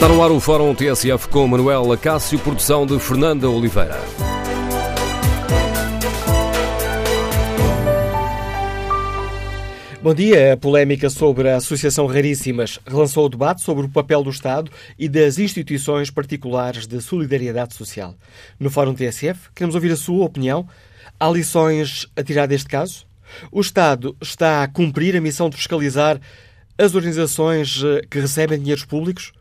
Está no ar o Fórum TSF com Manuel Acácio, produção de Fernanda Oliveira. Bom dia. A polémica sobre a Associação Raríssimas relançou o debate sobre o papel do Estado e das instituições particulares de solidariedade social. No Fórum TSF, queremos ouvir a sua opinião. Há lições a tirar deste caso? O Estado está a cumprir a missão de fiscalizar as organizações eh, que recebem dinheiros públicos?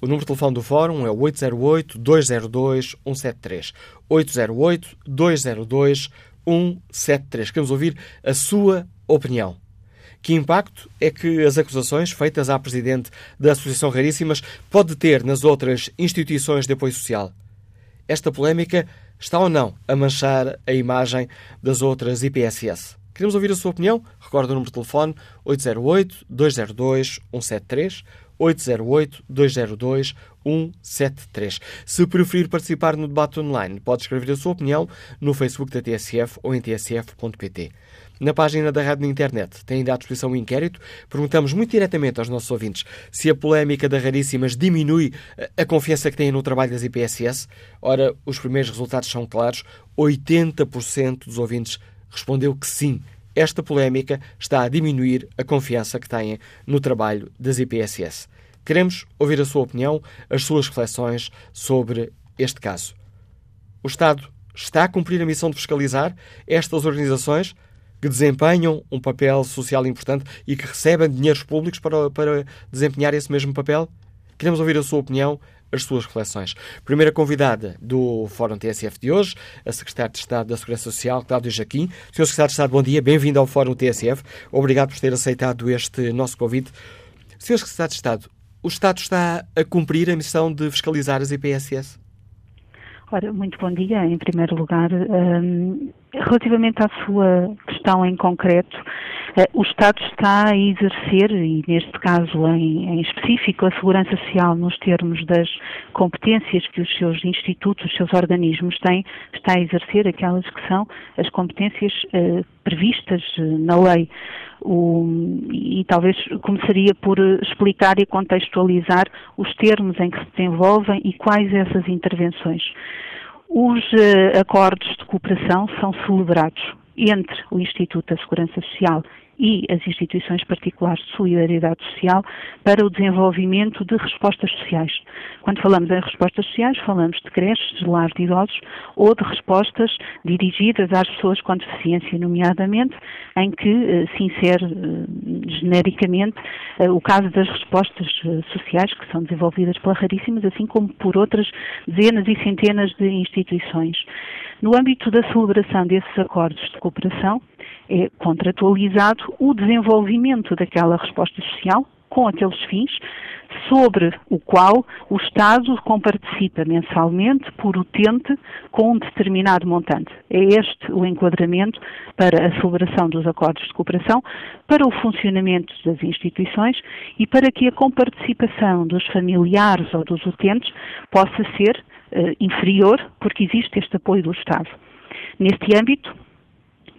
O número de telefone do Fórum é 808-202-173. 808-202-173. Queremos ouvir a sua opinião. Que impacto é que as acusações feitas à Presidente da Associação Raríssimas pode ter nas outras instituições de apoio social? Esta polémica está ou não a manchar a imagem das outras IPSS? Queremos ouvir a sua opinião? Recordo o número de telefone 808-202-173, 808-202-173. Se preferir participar no debate online, pode escrever a sua opinião no Facebook da TSF ou em tsf.pt. Na página da rádio na internet tem ainda à disposição um inquérito. Perguntamos muito diretamente aos nossos ouvintes se a polémica da Raríssimas diminui a confiança que têm no trabalho das IPSS. Ora, os primeiros resultados são claros. 80% dos ouvintes respondeu que sim. Esta polémica está a diminuir a confiança que têm no trabalho das IPSS. Queremos ouvir a sua opinião, as suas reflexões sobre este caso. O Estado está a cumprir a missão de fiscalizar estas organizações que desempenham um papel social importante e que recebem dinheiros públicos para, para desempenhar esse mesmo papel? Queremos ouvir a sua opinião, as suas reflexões. Primeira convidada do Fórum TSF de hoje, a Secretária de Estado da Segurança Social, Cláudio Jaquim. Sr. Secretário de Estado, bom dia, bem-vindo ao Fórum TSF. Obrigado por ter aceitado este nosso convite. Sr. Secretário de Estado, o Estado está a cumprir a missão de fiscalizar as IPSS? Ora, muito bom dia. Em primeiro lugar, um, relativamente à sua questão em concreto, o Estado está a exercer, e neste caso em, em, específico, a segurança social nos termos das competências que os seus institutos, os seus organismos têm, está a exercer aquelas que são as competências uh, previstas uh, na lei. O, e talvez começaria por explicar e contextualizar os termos em que se desenvolvem e quais essas intervenções. Os acordos de cooperação são celebrados entre o Instituto da Segurança Social e as instituições particulares de solidariedade social para o desenvolvimento de respostas sociais. Quando falamos em respostas sociais, falamos de creches, de lares de idosos ou de respostas dirigidas às pessoas com deficiência, nomeadamente, em que eh, se insere eh, genericamente eh, o caso das respostas sociais que são desenvolvidas pela Raríssimas, assim como por outras dezenas e centenas de instituições. No âmbito da celebração desses acordos de cooperação, é contratualizado o desenvolvimento daquela resposta social com aqueles fins, sobre o qual o Estado comparticipa mensalmente por utente com um determinado montante. É este o enquadramento para a celebração dos acordos de cooperação, para o funcionamento das instituições e para que a comparticipação dos familiares ou dos utentes possa ser uh, inferior, porque existe este apoio do Estado. Neste âmbito,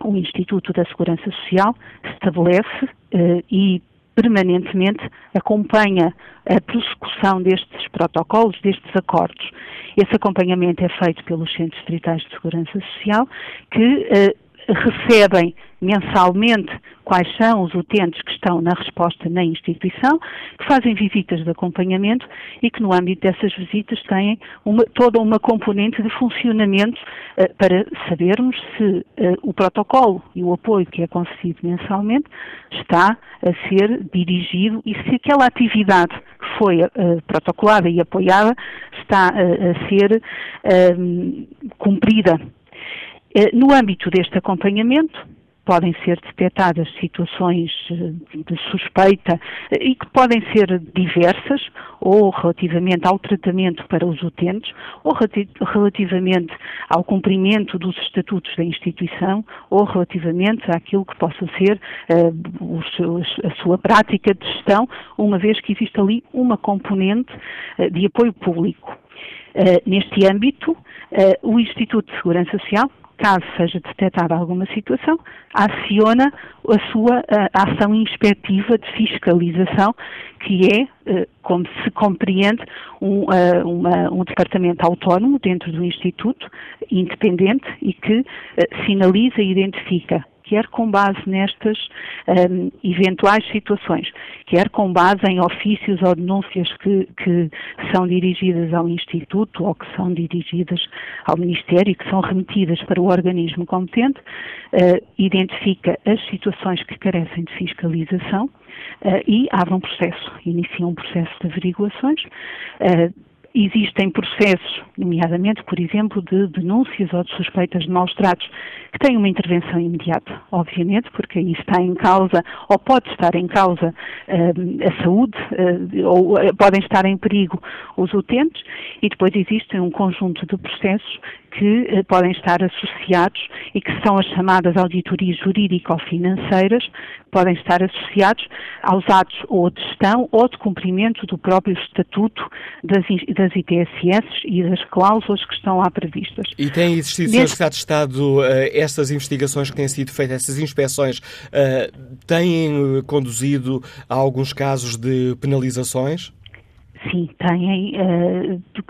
o Instituto da Segurança Social estabelece eh, e permanentemente acompanha a prossecução destes protocolos, destes acordos. Esse acompanhamento é feito pelos Centros Distritais de Segurança Social, que eh, recebem mensalmente quais são os utentes que estão na resposta na instituição, que fazem visitas de acompanhamento e que no âmbito dessas visitas têm uma, toda uma componente de funcionamento uh, para sabermos se uh, o protocolo e o apoio que é concedido mensalmente está a ser dirigido e se aquela atividade que foi uh, protocolada e apoiada está a ser cumprida. eh, no âmbito deste acompanhamento, podem ser detectadas situações eh, de suspeita eh, e que podem ser diversas, ou relativamente ao tratamento para os utentes, ou relativamente ao cumprimento dos estatutos da instituição, ou relativamente àquilo que possa ser a sua prática de gestão, uma vez que existe ali uma componente de apoio público. Neste âmbito, o Instituto de Segurança Social caso seja detectada alguma situação, aciona a sua a ação inspectiva de fiscalização, que é, eh, como se compreende, um, uma, um departamento autónomo dentro do Instituto, independente e que sinaliza e identifica quer com base nestas um, eventuais situações, quer com base em ofícios ou denúncias que, que, são dirigidas ao Instituto ou que são dirigidas ao Ministério e que são remetidas para o organismo competente, uh, identifica as situações que carecem de fiscalização uh, e abre um processo, inicia um processo de averiguações. Uh, Existem processos, nomeadamente, por exemplo, de denúncias ou de suspeitas de maus tratos, que têm uma intervenção imediata, obviamente, porque aí está em causa, ou pode estar em causa, uh, a saúde, uh, ou uh, podem estar em perigo os utentes, e depois existem um conjunto de processos que eh, podem estar associados e que são as chamadas auditorias jurídico-financeiras, podem estar associados aos atos ou de gestão ou de cumprimento do próprio estatuto das, das ITSS e das cláusulas que estão lá previstas. E tem existido, Sr. Secretário de Estado, eh, estas investigações que têm sido feitas, essas inspeções, eh, têm conduzido a alguns casos de penalizações? Sim, têm,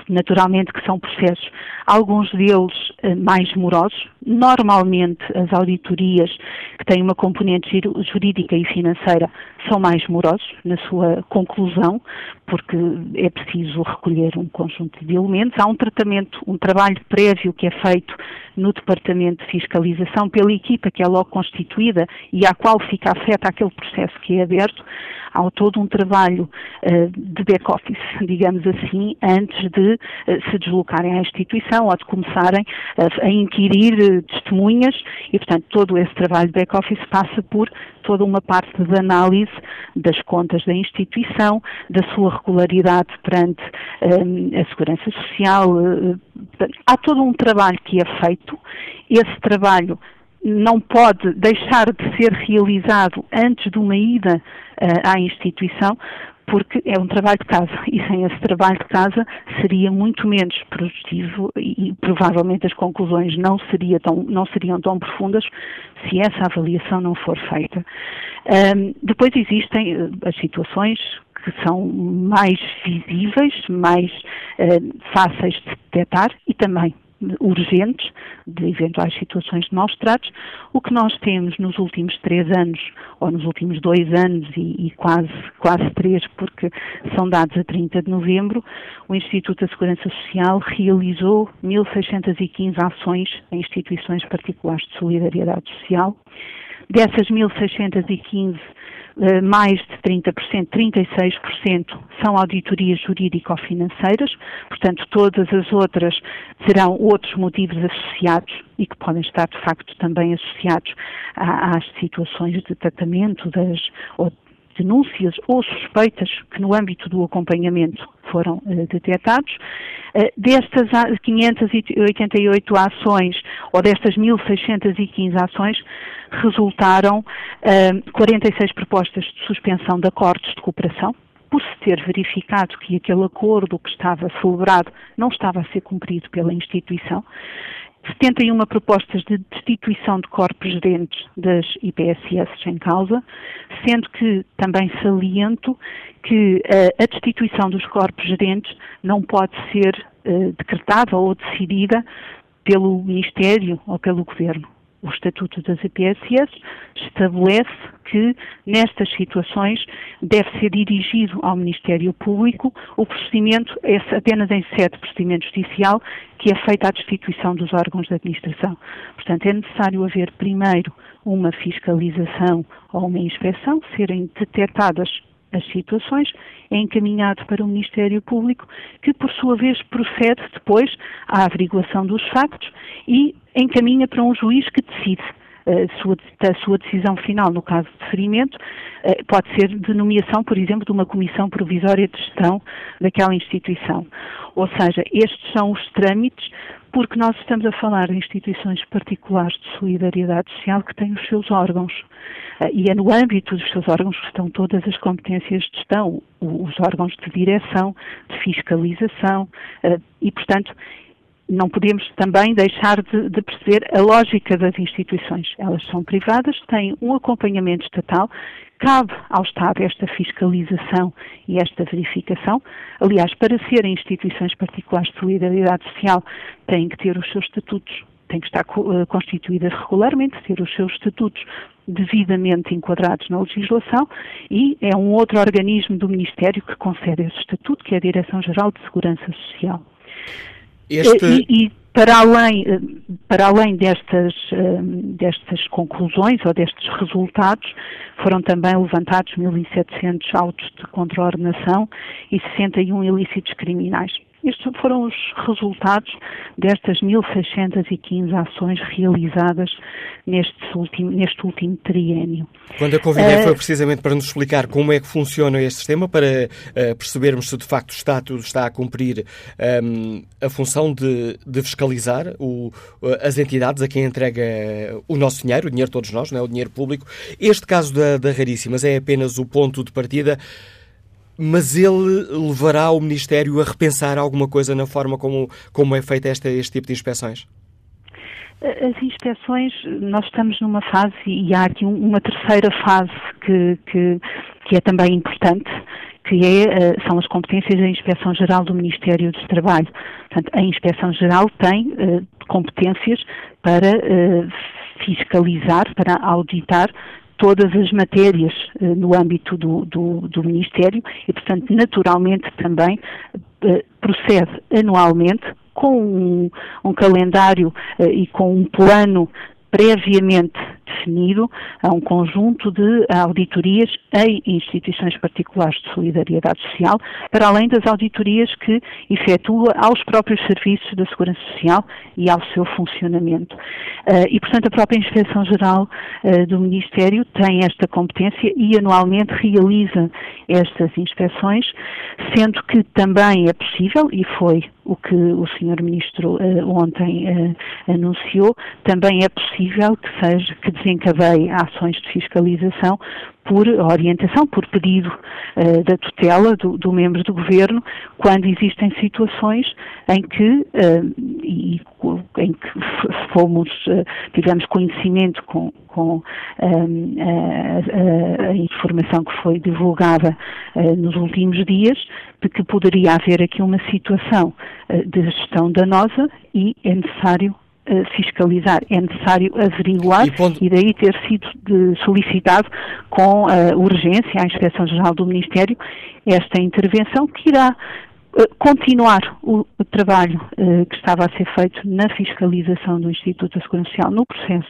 naturalmente que são processos alguns deles eh, mais morosos. Normalmente, as auditorias que têm uma componente jurídica e financeira são mais morosos na sua conclusão, porque é preciso recolher um conjunto de elementos. Há um tratamento, um trabalho prévio que é feito no Departamento de Fiscalização pela equipa que é logo constituída e à qual fica afeta aquele processo que é aberto há todo um trabalho uh, de back-office, digamos assim, antes de uh, se deslocarem à instituição ou de começarem a inquirir testemunhas e, portanto, todo esse trabalho de back-office passa por toda uma parte de análise das contas da instituição, da sua regularidade perante a segurança social. Há todo um trabalho que é feito. Esse trabalho não pode deixar de ser realizado antes de uma ida uh, à instituição, porque é um trabalho de casa e sem esse trabalho de casa seria muito menos produtivo e, e provavelmente as conclusões não, seria tão, não seriam tão profundas se essa avaliação não for feita. Um, depois existem uh, as situações que são mais visíveis, mais uh, fáceis de detectar e também urgentes de eventuais situações de maus tratos. O que nós temos nos últimos três anos, ou nos últimos dois anos e, e, quase, quase três, porque são dados a 30 de novembro, o Instituto da Segurança Social realizou 1.615 ações em instituições particulares de solidariedade social. Dessas 1.615 eh, mais de 30%, 36% são auditorias jurídico-financeiras, portanto, todas as outras serão outros motivos associados e que podem estar, de facto, também associados às situações de tratamento das, ou denúncias ou suspeitas que no âmbito do acompanhamento foram uh, detectados. Uh, destas 588 ações, ou destas 1.615 ações, resultaram uh, eh, 46 propostas de suspensão de acordos de cooperação, por se ter verificado que aquele acordo que estava celebrado não estava a ser cumprido pela instituição. 71 propostas de destituição de corpos gerentes das IPSS em causa, sendo que também saliento que uh, a destituição dos corpos gerentes não pode ser uh, decretada ou decidida pelo Ministério ou pelo Governo o Estatuto das EPSS estabelece que nestas situações deve ser dirigido ao Ministério Público o procedimento, é apenas em sede procedimento judicial, que é feita a destituição dos órgãos de administração. Portanto, é necessário haver primeiro uma fiscalização ou uma inspeção, serem detectadas as situações, é encaminhado para o Ministério Público, que por sua vez procede depois à averiguação dos factos e encaminha para um juiz que decide. Eh, a sua, sua decisão final no caso de deferimento eh, pode ser de nomeação, por exemplo, de uma comissão provisória de gestão daquela instituição. Ou seja, estes são os trâmites porque nós estamos a falar de instituições particulares de solidariedade social que têm os seus órgãos. Eh, e é no âmbito dos seus órgãos que estão todas as competências de gestão, os órgãos de direção, de fiscalização, eh, e, portanto, não podemos também deixar de, de, perceber a lógica das instituições. Elas são privadas, têm um acompanhamento estatal, cabe ao Estado esta fiscalização e esta verificação. Aliás, para serem instituições particulares de solidariedade social, têm que ter os seus estatutos, têm que estar eh, constituídas regularmente, ter os seus estatutos devidamente enquadrados na legislação e é um outro organismo do Ministério que concede esse estatuto, que é a Direção-Geral de Segurança Social. Este... E, e, para além, eh, para além destas, eh, destas conclusões ou destes resultados, foram também levantados 1.700 autos de contraordenação e 61 ilícitos criminais. Estes foram os resultados destas 1.615 ações realizadas neste último, neste último triênio. Quando a convidei uh, foi precisamente para nos explicar como é que funciona este sistema, para uh, percebermos se de facto o Estado está a cumprir um, a função de, de fiscalizar o, as entidades a quem entrega o nosso dinheiro, o dinheiro de todos nós, não é? o dinheiro público. Este caso da, da Raríssimas é apenas o ponto de partida mas ele levará o Ministério a repensar alguma coisa na forma como, como é feita esta, este tipo de inspeções? As inspeções, nós estamos numa fase e há aqui uma terceira fase que, que, que é também importante, que é, eh, são as competências da Inspeção Geral do Ministério do Trabalho. Portanto, a Inspeção Geral tem uh, competências para uh, fiscalizar, para auditar todas as matérias uh, no âmbito do, do, do, Ministério e, portanto, naturalmente também uh, procede anualmente com um, um calendário uh, e com um plano previamente definido a um conjunto de auditorias em instituições particulares de solidariedade social, para além das auditorias que efetua aos próprios serviços da Segurança Social e ao seu funcionamento. Uh, e, portanto, a própria Inspeção-Geral uh, do Ministério tem esta competência e anualmente realiza estas inspeções, sendo que também é possível, e foi o que o Sr. Ministro uh, ontem anunciou, também é possível que seja que desencadeie ações de fiscalização por orientação, por pedido uh, da tutela do, do, membro do governo, quando existem situações em que, uh, e, em que fomos, uh, tivemos conhecimento com, com a, a, informação que foi divulgada nos últimos dias, de que poderia haver aqui uma situação de gestão danosa e é necessário fiscalizar, é necessário averiguar e, ponto... e daí ter sido solicitado com uh, urgência à Inspeção-Geral do Ministério esta intervenção que irá continuar o, o trabalho uh, que estava a ser feito na fiscalização do Instituto da Segurança Social no processo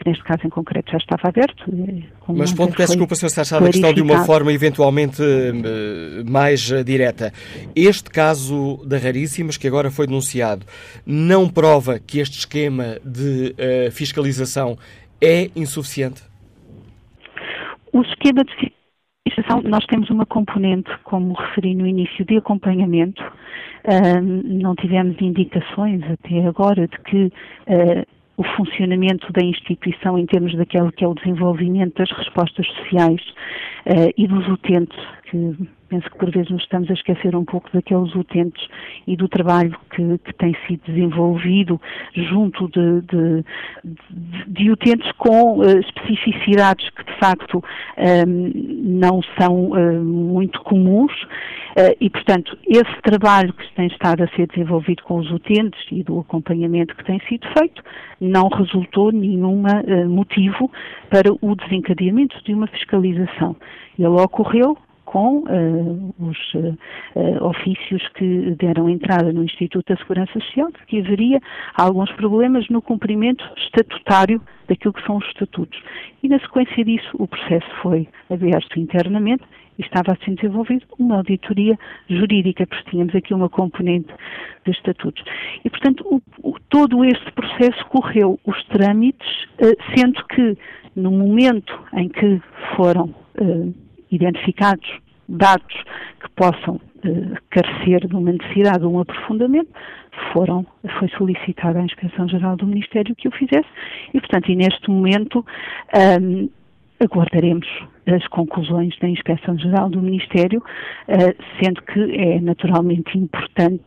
que neste caso em concreto já estava aberto. Eh, Mas ponto, peço desculpa, Sr. Sachado, a questão de uma forma eventualmente eh, mais eh, direta. Este caso da Raríssimas, que agora foi denunciado, não prova que este esquema de fiscalização é insuficiente? O esquema de fiscalização, nós temos uma componente, como referi no início, de acompanhamento. Não tivemos indicações até agora de que uh, o funcionamento da instituição em termos daquele que é o desenvolvimento das respostas sociais uh, e dos utentes, que penso que por vezes nos estamos a esquecer um pouco daqueles utentes e do trabalho que, que tem sido desenvolvido junto de, de, de, utentes com uh, especificidades que de facto um, ehm, não são uh, muito comuns uh, e, portanto, esse trabalho que tem estado a ser desenvolvido com os utentes e do acompanhamento que tem sido feito não resultou nenhum motivo para o desencadeamento de uma fiscalização. Ele ocorreu com uh, os uh, ofícios que deram entrada no Instituto da Segurança Social, de que haveria alguns problemas no cumprimento estatutário daquilo que são os estatutos. E na sequência disso, o processo foi aberto internamente e estava a ser desenvolvida uma auditoria jurídica, porque tínhamos aqui uma componente de estatutos. E, portanto, o, o, todo este processo correu os trâmites, uh, sendo que no momento em que foram identificados dados que possam eh, carecer de uma necessidade de um aprofundamento, foram, foi solicitada à Inspeção-Geral do Ministério que o fizesse e, portanto, e neste momento um, aguardaremos as conclusões da Inspeção-Geral do Ministério, uh, sendo que é naturalmente importante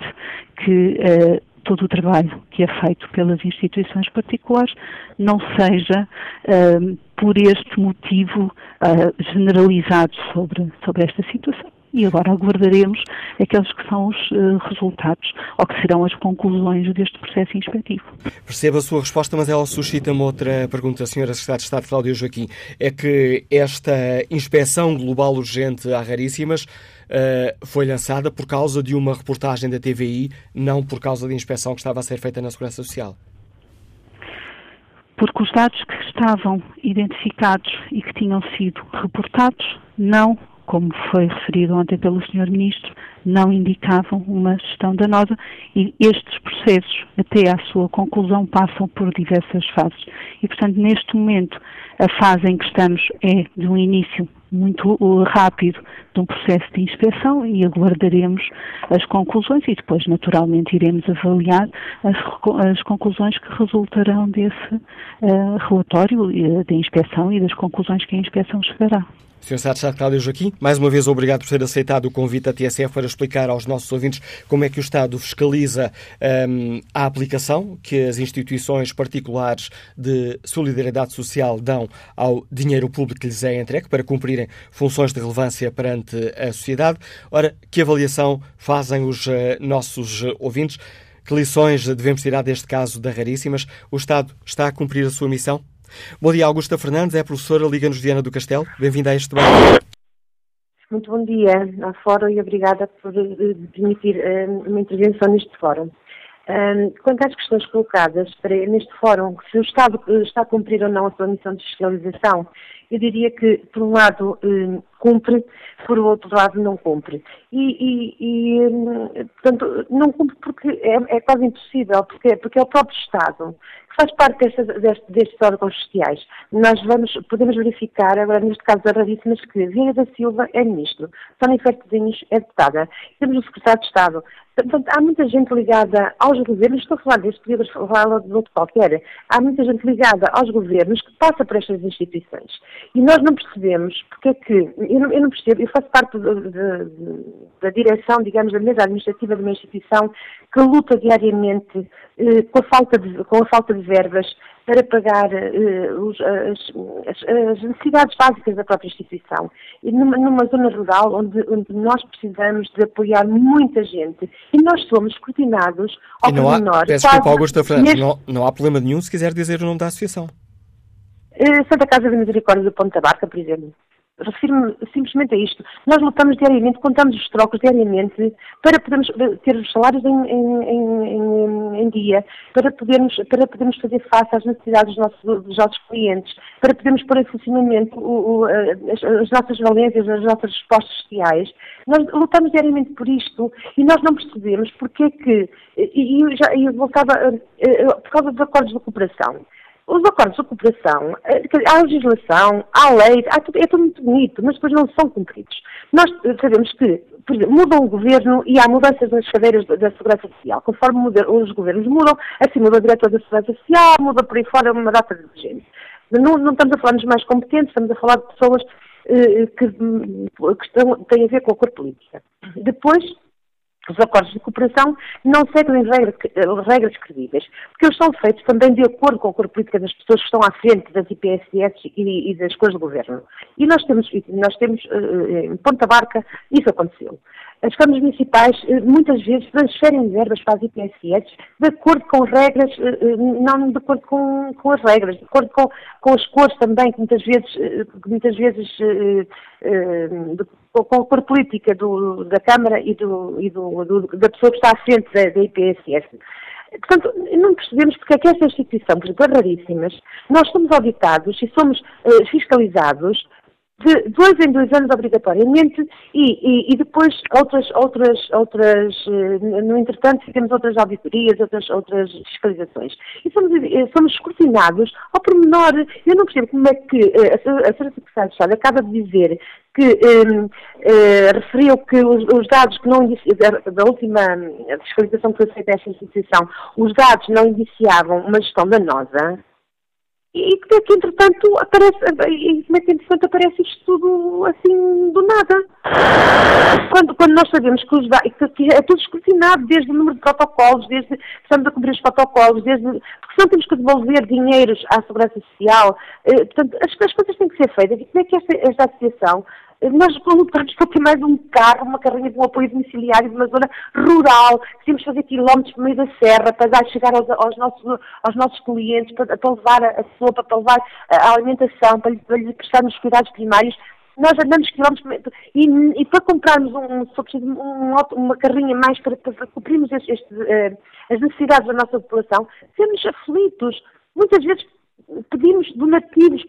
que uh, todo o trabalho que é feito pelas instituições particulares não seja uh, por este motivo uh, generalizado sobre, sobre esta situação e agora aguardaremos aqueles que são os uh, resultados ou que serão as conclusões deste processo inspectivo. Percebo a sua resposta, mas ela suscita-me outra pergunta, Sra. Secretária de Estado Cláudia Joaquim. É que esta inspeção global urgente a raríssimas uh, foi lançada por causa de uma reportagem da TVI, não por causa da inspeção que estava a ser feita na Segurança Social porque os dados que estavam identificados e que tinham sido reportados não como foi referido ontem pelo Sr. Ministro, não indicavam uma gestão danosa e estes processos, até à sua conclusão, passam por diversas fases. E, portanto, neste momento, a fase em que estamos é de um início muito rápido de um processo de inspeção e aguardaremos as conclusões e depois, naturalmente, iremos avaliar as, as conclusões que resultarão desse uh, relatório uh, de inspeção e das conclusões que a inspeção chegará. Sr. Secretário Cláudio Joaquim, mais uma vez obrigado por ter aceitado o convite da TSF para explicar aos nossos ouvintes como é que o Estado fiscaliza um, a aplicação que as instituições particulares de solidariedade social dão ao dinheiro público que lhes é entregue para cumprirem funções de relevância perante a sociedade. Ora, que avaliação fazem os uh, nossos ouvintes? Que lições devemos tirar deste caso da Raríssimas? O Estado está a cumprir a sua missão? Bom dia, Augusta Fernandes, é professora Liga-nos Diana do Castelo. Bem-vinda a este debate. Muito bom dia ao Fórum e obrigada por eh, permitir uh, uma intervenção neste Fórum. Um, quanto às questões colocadas neste fórum, se o Estado está a cumprir ou não a sua missão de fiscalização, eu diria que, por um lado, cumpre, por outro lado, não cumpre. E, e, e um, portanto, não cumpre porque é, é, quase impossível, porque, porque é o próprio Estado faz parte desta, deste, destes órgãos sociais. Nós vamos, podemos verificar, agora neste caso da Raríssimas, que Vieira da Silva é ministro, Sónia Fertezinhos é deputada, temos o secretário de Estado. Portanto, há muita gente ligada aos governos, estou a falar deste, podia falar de outro qualquer, há muita gente ligada aos governos que passa por estas instituições. E nós não percebemos porque é que, eu não, eu não percebo, eu faço parte de, de, de, da direção, digamos, da mesa administrativa de uma instituição que luta diariamente eh, com, a falta de, com a falta de verbas para pagar uh, os, as, as, necessidades básicas da própria instituição. E numa, numa zona rural onde, onde, nós precisamos de apoiar muita gente e nós somos escrutinados ao e não há, menor. Peço desculpa, Augusta Fernandes, neste... não, não há problema nenhum se quiser dizer o nome da associação. Uh, Santa Casa da Misericórdia do Ponta Barca, por exemplo. Refiro-me simplesmente a isto. Nós lutamos diariamente, contamos os trocos diariamente para podermos ter os salários em, em, em, em, dia, para podermos, para podermos fazer face às necessidades dos nossos, dos nossos clientes, para podermos pôr em funcionamento o, o, as, as, nossas valências, as nossas respostas sociais. Nós lutamos diariamente por isto e nós não percebemos porque é que, e eu, já, eu voltava, por causa dos acordos de cooperação, os acordos de cooperação, eh, há legislação, há lei, há tudo, é tudo muito bonito, mas depois não são cumpridos. Nós sabemos que, por exemplo, o governo e há mudanças nas cadeiras da Segurança Social. Conforme os governos mudam, assim muda o diretor da Segurança Social, muda por aí fora uma data de gente. Não, não estamos a falar dos mais competentes, estamos a falar de pessoas eh, que, que têm a ver com a cor política. Depois, os acordos de cooperação não seguem regras, regras credíveis, porque eles são feitos também de acordo com a cor política das pessoas que estão à frente das IPSS e, e das coisas do governo. E nós temos, nós temos uh, em Ponta Barca, isso aconteceu. As câmaras municipais uh, muitas vezes transferem verbas para as IPSS de acordo com regras, uh, não de acordo com, com, as regras, de acordo com, com as cores também, que muitas vezes, que muitas vezes de, com a cor política do, da Câmara e, do, e do, do, da pessoa que está à frente da, da IPSS. Portanto, não percebemos porque é que esta instituição, por exemplo, é raríssimas, nós somos auditados e somos uh, fiscalizados de dois em dois anos obrigatoriamente e, e, e, depois outras, outras, outras, eh, no entretanto, temos outras auditorias, outras, outras fiscalizações. E somos, eh, somos escrutinados ao pormenor. Eu não percebo como é que a, a Sra. Secretária de Estado acaba de dizer que um, uh, referiu que os, os, dados que não da, última fiscalização que foi feita esta instituição, os dados não indiciavam uma gestão danosa. E que, que entretanto aparece, e como é que entretanto aparece isto tudo assim do nada. Quando, quando nós sabemos que, os, que é tudo escrutinado, desde o número de protocolos, desde estamos a cumprir os protocolos, desde, porque senão temos que devolver dinheiros à Segurança Social, eh, portanto, as, as, coisas têm que ser feitas. E como é que esta, esta associação nós lutamos para ter mais um carro, uma carrinha de um apoio domiciliário de uma zona rural, temos fazer quilómetros no meio da serra para chegar aos, aos, nossos, aos nossos clientes, para, para levar a, sopa, para levar a alimentação, para, para lhes prestarmos cuidados primários. Nós andamos quilómetros e, e para comprarmos um, um, uma carrinha mais para, para cumprirmos este, este, uh, as necessidades da nossa população, temos aflitos. Muitas vezes pedimos donativos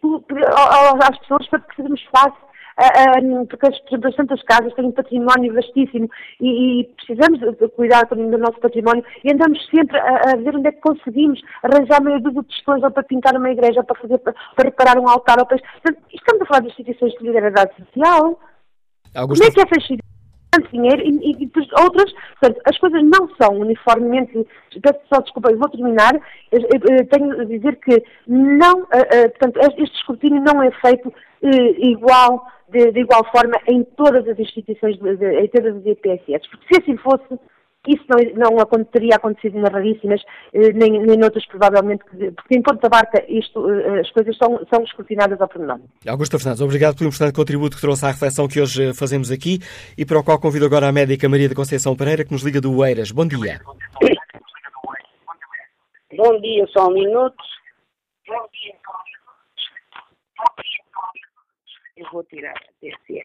às pessoas para que sejamos face porque as, bastantes casas têm um património vastíssimo e, e precisamos de cuidar também do nosso património e andamos sempre a, a ver onde é que conseguimos arranjar meio de questões ou para pintar uma igreja, ou para, fazer, para, para reparar um altar. Ou para... Estamos a falar de instituições de liderança social. Augusto... Como é que essas tanto dinheiro e, e, depois outras, portanto, as coisas não são uniformemente, peço só desculpa, eu vou terminar, eu, eu, eu tenho a dizer que não, uh, uh, portanto, este escrutínio não é feito uh, igual de, de, igual forma em todas as instituições, de, de, em todas as IPSS. Porque se assim fosse, isso não, não teria acontecido nas raríssimas, eh, nem, nem noutras provavelmente, porque em Ponta Barca isto, eh, as coisas são, são escrutinadas ao pormenor. Augusto Fernandes, obrigado pelo importante contributo que trouxe à reflexão que hoje eh, fazemos aqui e para o qual convido agora a médica Maria da Conceição Pereira, que nos liga do Eiras. Bom dia. Bom dia, só um minuto. Bom dia, só um minuto. Eu vou tirar a TCM.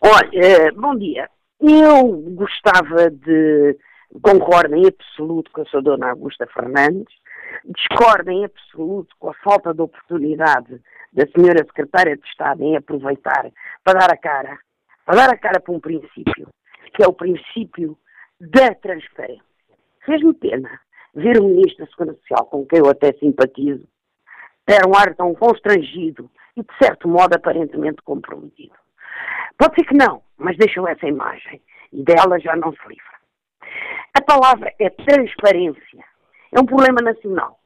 Olha, eh, bom dia. Eu gostava de. Concordo em absoluto com a sua dona Augusta Fernandes, discordo em absoluto com a falta de oportunidade da senhora secretária de Estado em aproveitar para dar a cara, para dar a cara para um princípio, que é o princípio da transparência. Fez-me pena ver o Ministro da Segurança Social, com quem eu até simpatizo, ter um ar tão constrangido e, de certo modo, aparentemente comprometido. Pode ser que não, mas deixou essa imagem e dela já não se livra. A palavra é transparência. É um problema nacional.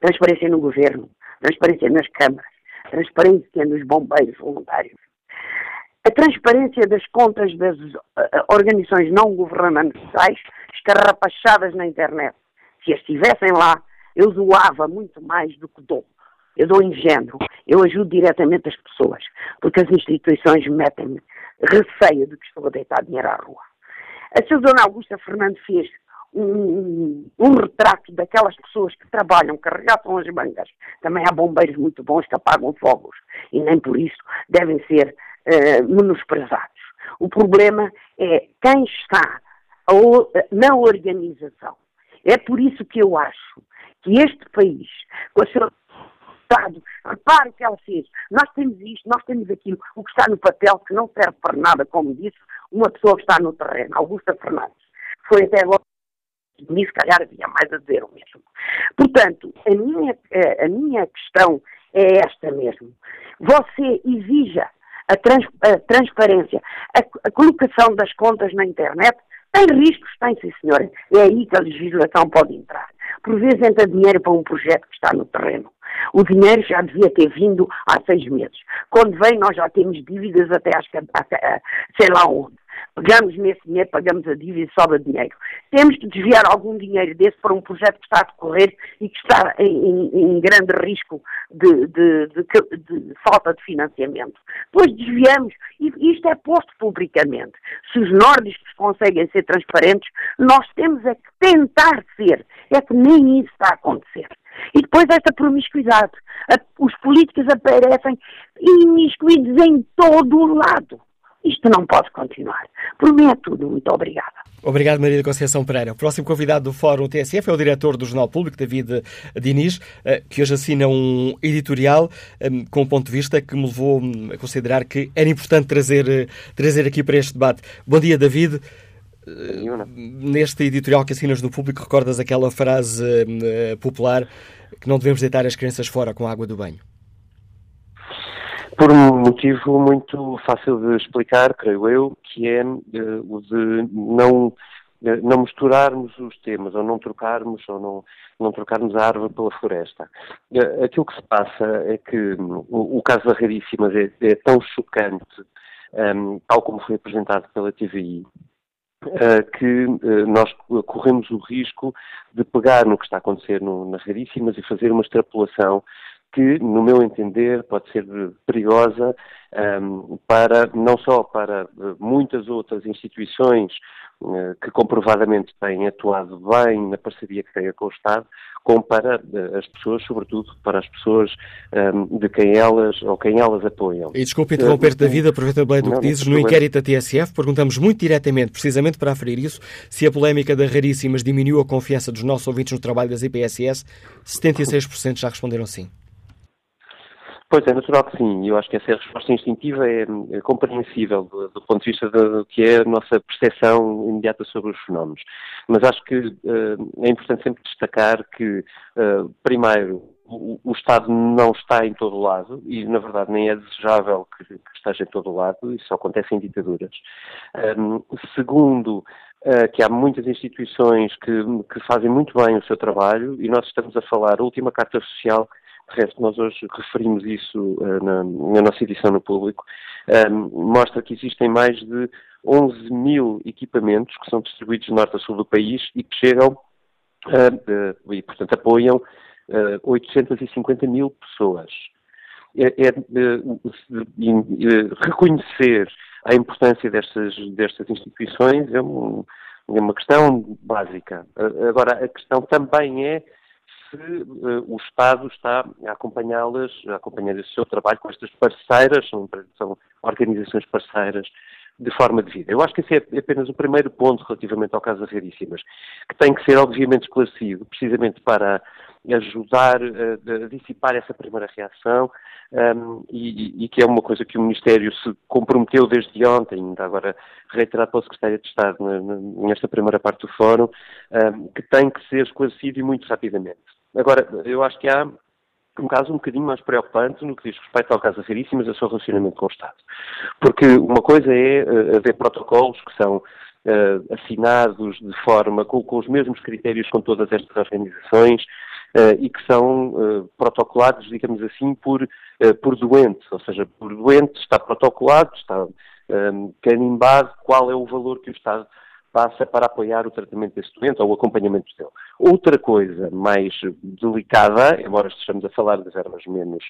Transparência no governo, transparência nas câmaras, transparência nos bombeiros voluntários. A transparência das contas das uh, organizações não governamentais escarrapachadas na internet. Se as estivessem lá, eu zoava muito mais do que dou. Eu dou ingênuo, eu ajudo diretamente as pessoas, porque as instituições metem-me receio de que estou a deitar dinheiro à rua. A sua dona Augusta Fernando fez um, um, retrato daquelas pessoas que trabalham, que arregaçam as mangas. Também há bombeiros muito bons que apagam fogos e nem por isso devem ser uh, menosprezados. O problema é quem está na organização. É por isso que eu acho que este país, com a sua Repare o que ela fez. Nós temos isto, nós temos aquilo. O que está no papel, que não serve para nada, como disse uma pessoa que está no terreno, Augusta Fernandes. Foi até agora. E se calhar havia mais a dizer o mesmo. Portanto, a minha, a minha questão é esta mesmo. Você exija a, trans, a transparência, a, a, colocação das contas na internet, tem riscos, tem sim senhora. É aí que a legislação pode entrar. Por vezes entra dinheiro para um projeto que está no terreno. O dinheiro já devia ter vindo há seis meses. Quando vem, nós já temos dívidas até às, sei lá onde. Pegamos nesse dinheiro, pagamos a dívida e sobra dinheiro. Temos que desviar algum dinheiro desse para um projeto que está a decorrer e que está em, em grande risco de, de, de, de, falta de financiamento. Depois desviamos e isto é posto publicamente. Se os nórdicos conseguem ser transparentes, nós temos é que tentar ser. É que nem isso está a acontecer. E depois esta promiscuidade. Os políticos aparecem imiscuídos em todo o lado. Isto não pode continuar. Por mim é tudo. Muito obrigada. Obrigado, Maria da Conceição Pereira. O próximo convidado do Fórum TSF é o diretor do Jornal Público, David Diniz, eh, que hoje assina um editorial eh, com um ponto de vista que me levou hum, a considerar que era importante trazer, eh, trazer aqui para este debate. Bom dia, David. Neste editorial que assinas no público, recordas aquela frase uh, popular que não devemos deitar as crianças fora com a água do banho? Por um motivo muito fácil de explicar, creio eu, que é uh, o de não eh, não misturarmos os temas, ou não trocarmos, ou não, não trocarmos a árvore pela floresta. Eh, aquilo que se passa é que hum, o, o caso da Raríssimas é, é tão chocante, um, tal como foi apresentado pela TVI, Uh, que uh, nós corremos o risco de pegar no que está a acontecer nas raríssimas e fazer uma extrapolação que, no meu entender, pode ser perigosa um, para não só para eh, muitas outras instituições uh, que comprovadamente têm atuado bem na parceria que têm com o Estado, como para uh, as pessoas, sobretudo para as pessoas um, de quem elas ou quem elas apoiam. E desculpe interromper-te, David, aproveita bem do que dizes. No inquérito da TSF, perguntamos muito diretamente, precisamente para aferir isso, se a polémica da Raríssimas diminuiu a confiança dos nossos ouvintes no trabalho das IPSS. 76% já responderam sim. Pois é, natural que sim. Eu acho que essa resposta instintiva é, é compreensível do, do, ponto de vista do que é a nossa percepção imediata sobre os fenómenos. Mas acho que uh, é importante sempre destacar que, uh, primeiro, o, o, Estado não está em todo lado e, na verdade, nem é desejável que, que esteja em todo lado. Isso acontece em ditaduras. Um, segundo, uh, que há muitas instituições que, que fazem muito bem o seu trabalho e nós estamos a falar, a última Carta Social de resto, nós hoje referimos isso uh, na, na, nossa edição no público, mostra que existem mais de 11 mil equipamentos que são distribuídos de norte a sul do país e que chegam uh, uh, e, portanto, apoiam 850 mil pessoas. É, é reconhecer a importância destas, destas instituições é, um, é uma questão básica. Agora, a questão também é se uh, o Estado está a acompanhá-las, a acompanhar esse seu trabalho com estas parceiras, são, organizações parceiras, de forma devida. Eu acho que esse é apenas o primeiro ponto relativamente ao caso das raríssimas, que tem que ser obviamente esclarecido, precisamente para ajudar a, a dissipar essa primeira reação um, e, e, que é uma coisa que o Ministério se comprometeu desde ontem, ainda agora reiterado pela Secretária de Estado nesta primeira parte do fórum, um, que tem que ser esclarecido e muito rapidamente. Agora, eu acho que há um caso um bocadinho mais preocupante no que diz respeito ao caso Raríssimas e ao seu relacionamento com o Estado. Porque uma coisa é uh, haver protocolos que são uh, assinados de forma, com, com, os mesmos critérios com todas estas organizações uh, e que são protocolados, digamos assim, por, por doente, ou seja, por doente está protocolado, está um, carimbado qual é o valor que o Estado passa para apoiar o tratamento desse doente ou o acompanhamento dele. Outra coisa mais delicada, embora estejamos a falar de verbas menos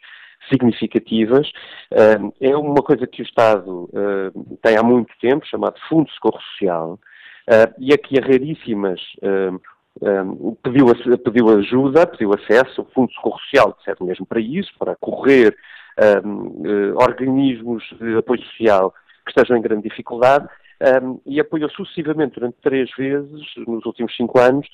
significativas, eh, é uma coisa que o Estado eh, tem há muito tempo, chamado Fundo de Socorro Social, eh, e aqui a raríssimas pediu, pediu ajuda, pediu acesso, o Fundo de Socorro Social serve mesmo para isso, para correr organismos de apoio social que estejam em grande dificuldade, um, e apoiou sucessivamente durante três vezes, nos últimos cinco anos,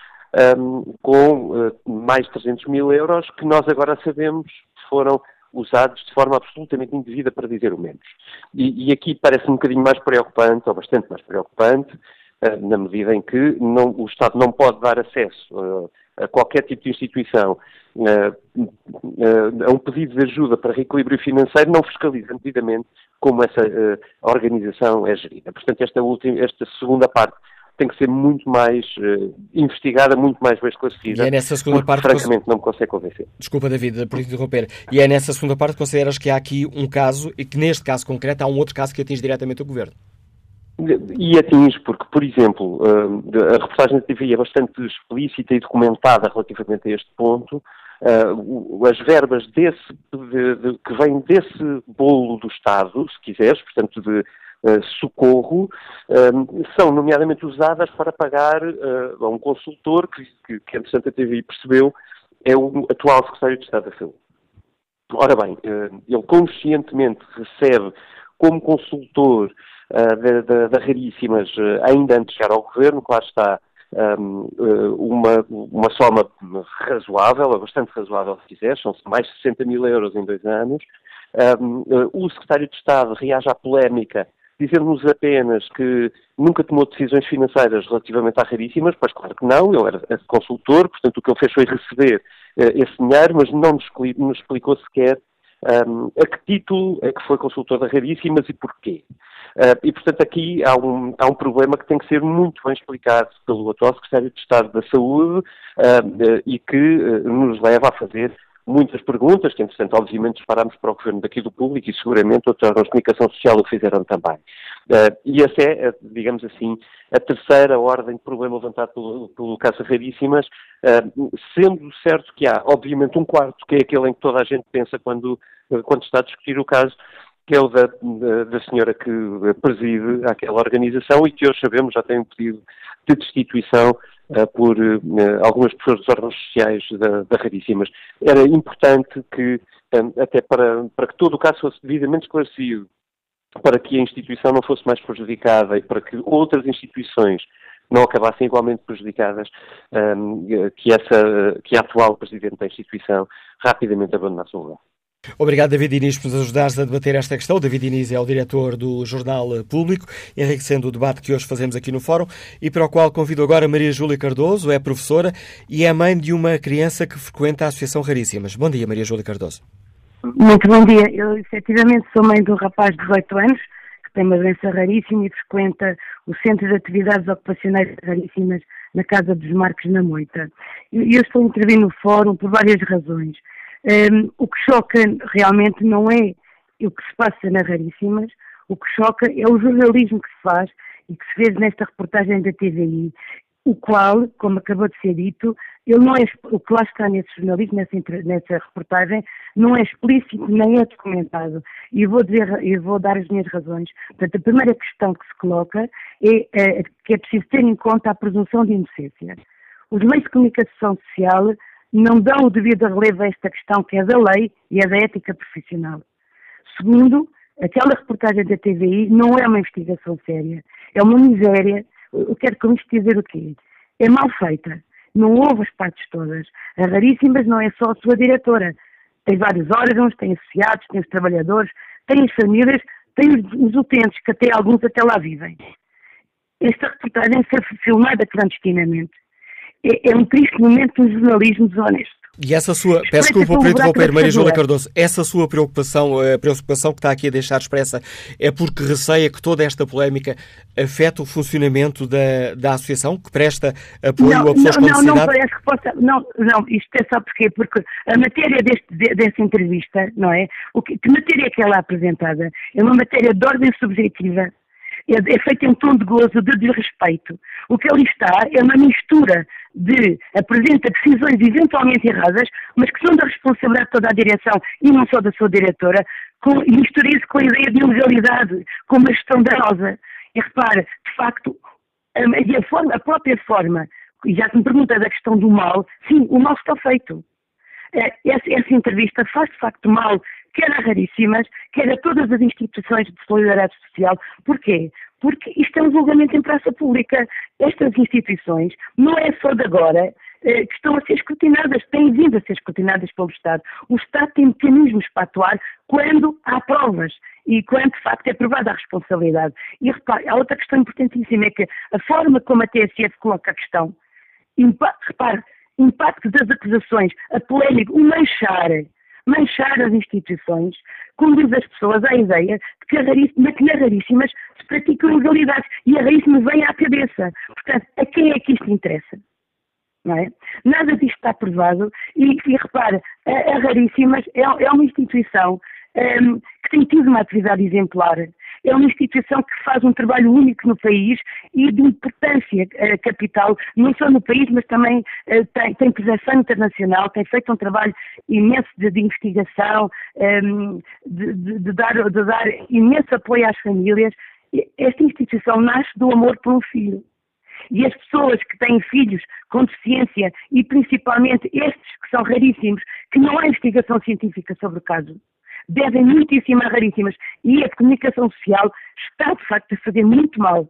um, com uh, mais de 300 mil euros, que nós agora sabemos foram usados de forma absolutamente indevida, para dizer o menos. E, e aqui parece um bocadinho mais preocupante, ou bastante mais preocupante, uh, na medida em que não, o Estado não pode dar acesso uh, a qualquer tipo de instituição a um pedido de ajuda para reequilíbrio financeiro, não fiscaliza devidamente como essa uh, organização é gerida. Portanto, esta, última, esta segunda parte tem que ser muito mais uh, investigada, muito mais bem esclarecida. E é nessa segunda porque, parte. Francamente, não me consegue convencer. Desculpa, David, por interromper. E é nessa segunda parte que consideras que há aqui um caso, e que neste caso concreto há um outro caso que atinge diretamente o Governo? E atinge, porque, por exemplo, eh, a reportagem da TV é bastante explícita e documentada relativamente a este ponto, uh, as verbas desse, de, de, que vêm desse bolo do Estado, se quiseres, portanto de uh, socorro, uh, são nomeadamente usadas para pagar a um consultor que, que, que entretanto a TVI percebeu, é o atual Secretário de Estado da Saúde. Ora bem, ele conscientemente recebe como consultor da, da Raríssimas, ainda antes de chegar ao governo, claro está, um, uh, uma, uma soma razoável, bastante razoável se quiser, são mais de 60 mil euros em dois anos. Um, uh, o secretário de Estado reage à polémica dizendo-nos apenas que nunca tomou decisões financeiras relativamente a raríssimas, pois claro que não, ele era consultor, portanto o que ele fez foi receber uh, esse dinheiro, mas não nos, nos explicou sequer um, a que título é que foi consultor da raríssimas e porquê. Uh, e, portanto, aqui há um, há um problema que tem que ser muito bem explicado pelo atual Secretário de Estado da Saúde uh, e que nos leva a fazer muitas perguntas, que entretanto obviamente disparámos para o Governo daqui do Público e seguramente outros órgãos de comunicação social o fizeram também. Uh, e essa é, digamos assim, a terceira ordem de problema levantado pelo, pelo caso Raríssimas, uh, sendo certo que há, obviamente, um quarto, que é aquele em que toda a gente pensa quando, quando está a discutir o caso, que é o da, da, senhora que preside aquela organização e que hoje sabemos já tem um pedido de destituição uh, por uh, algumas pessoas dos órgãos sociais da, da Raríssimas. Era importante que, um, até para, para que todo o caso fosse devidamente esclarecido, para que a instituição não fosse mais prejudicada e para que outras instituições não acabassem igualmente prejudicadas, um, que, essa, que a atual Presidente da instituição rapidamente abandonasse o lugar. Obrigado, David Inês, por nos ajudares a debater esta questão. David Inês é o diretor do Jornal Público, enriquecendo o debate que hoje fazemos aqui no Fórum e para o qual convido agora Maria Júlia Cardoso, é professora e é mãe de uma criança que frequenta a Associação Raríssimas. Bom dia, Maria Júlia Cardoso. Muito bom dia. Eu, efetivamente, sou mãe de um rapaz de 18 anos que tem uma doença raríssima e frequenta o Centro de Atividades Ocupacionais Raríssimas na Casa dos Marcos, na Moita. E eu estou a intervir no Fórum por várias razões. Um, o que choca realmente não é o que se passa na Raríssimas, o que choca é o jornalismo que se faz e que se fez nesta reportagem da TVI, o qual, como acabou de ser dito, ele não é, o que lá está nesse jornalismo, nessa, nessa reportagem, não é explícito nem é documentado. E vou, dizer, eu vou dar as minhas razões. Portanto, a primeira questão que se coloca é, é que é preciso ter em conta a presunção de inocência. Os meios de comunicação social não dão o devido relevo a esta questão que é da lei e é da ética profissional. Segundo, aquela reportagem da TVI não é uma investigação séria, é uma miséria. Eu quero com isto dizer o quê? É mal feita, não houve as partes todas. A Raríssimas não é só a sua diretora. Tem vários órgãos, tem associados, tem os trabalhadores, tem as famílias, tem os, utentes, que até alguns até lá vivem. Esta reportagem foi filmada clandestinamente é, é um triste momento do jornalismo desonesto. E essa sua, peço desculpa por interromper, Maria Júlia Cardoso, essa sua preocupação, a preocupação que está aqui a deixar expressa é porque receia que toda esta polémica afeta o funcionamento da, da associação, que presta apoio não, a pessoas não, com necessidade? Não, não foi a resposta, não, não, isto é só porque, porque a matéria deste, dessa entrevista, não é? O que, que matéria é que ela é apresentada? É uma matéria de ordem subjetiva, é, é feita em tom de gozo, de desrespeito. O que ali está é uma mistura de apresenta decisões eventualmente erradas, mas que são da responsabilidade de toda a direção e não só da sua diretora, com, e mistura isso com a ideia de ilegalidade, com uma gestão danosa. E repare, de facto, a, a, forma, a própria forma, e já se me pergunta da questão do mal, sim, o mal está feito. É, essa, essa, entrevista faz de facto mal, quer a Raríssimas, quer a todas as instituições de solidariedade social. Porquê? Porque isto é um julgamento em praça pública. Estas instituições, não é só de agora, eh, que estão a ser escrutinadas, têm vindo a ser escrutinadas pelo Estado. O Estado tem mecanismos para atuar quando há provas e quando, de facto, é provada a responsabilidade. E repare, há outra questão importantíssima, é que a forma como a TSF coloca a questão, repare, impacto das acusações, a polémica, o manchar, manchar as instituições, conduz as pessoas à ideia de que, a que nas raríssimas se praticam ilegalidades e a raríssima vem à cabeça. Portanto, a quem é que isto interessa? Não é? Nada disto está provado e, e repara, a, a Raríssimas é, é uma instituição um, que tem tido uma atividade exemplar é uma instituição que faz um trabalho único no país e de importância uh, capital, não só no país, mas também uh, tem, tem internacional, tem feito um trabalho imenso de, de investigação, ehm, de, de, de, dar, de dar imenso apoio às famílias. Esta instituição nasce do amor por um filho. E as pessoas que têm filhos com deficiência, e principalmente estes que são raríssimos, que não há investigação científica sobre o caso, devem muitíssimo a raríssimas. E a comunicação social está, de facto, a fazer muito mal.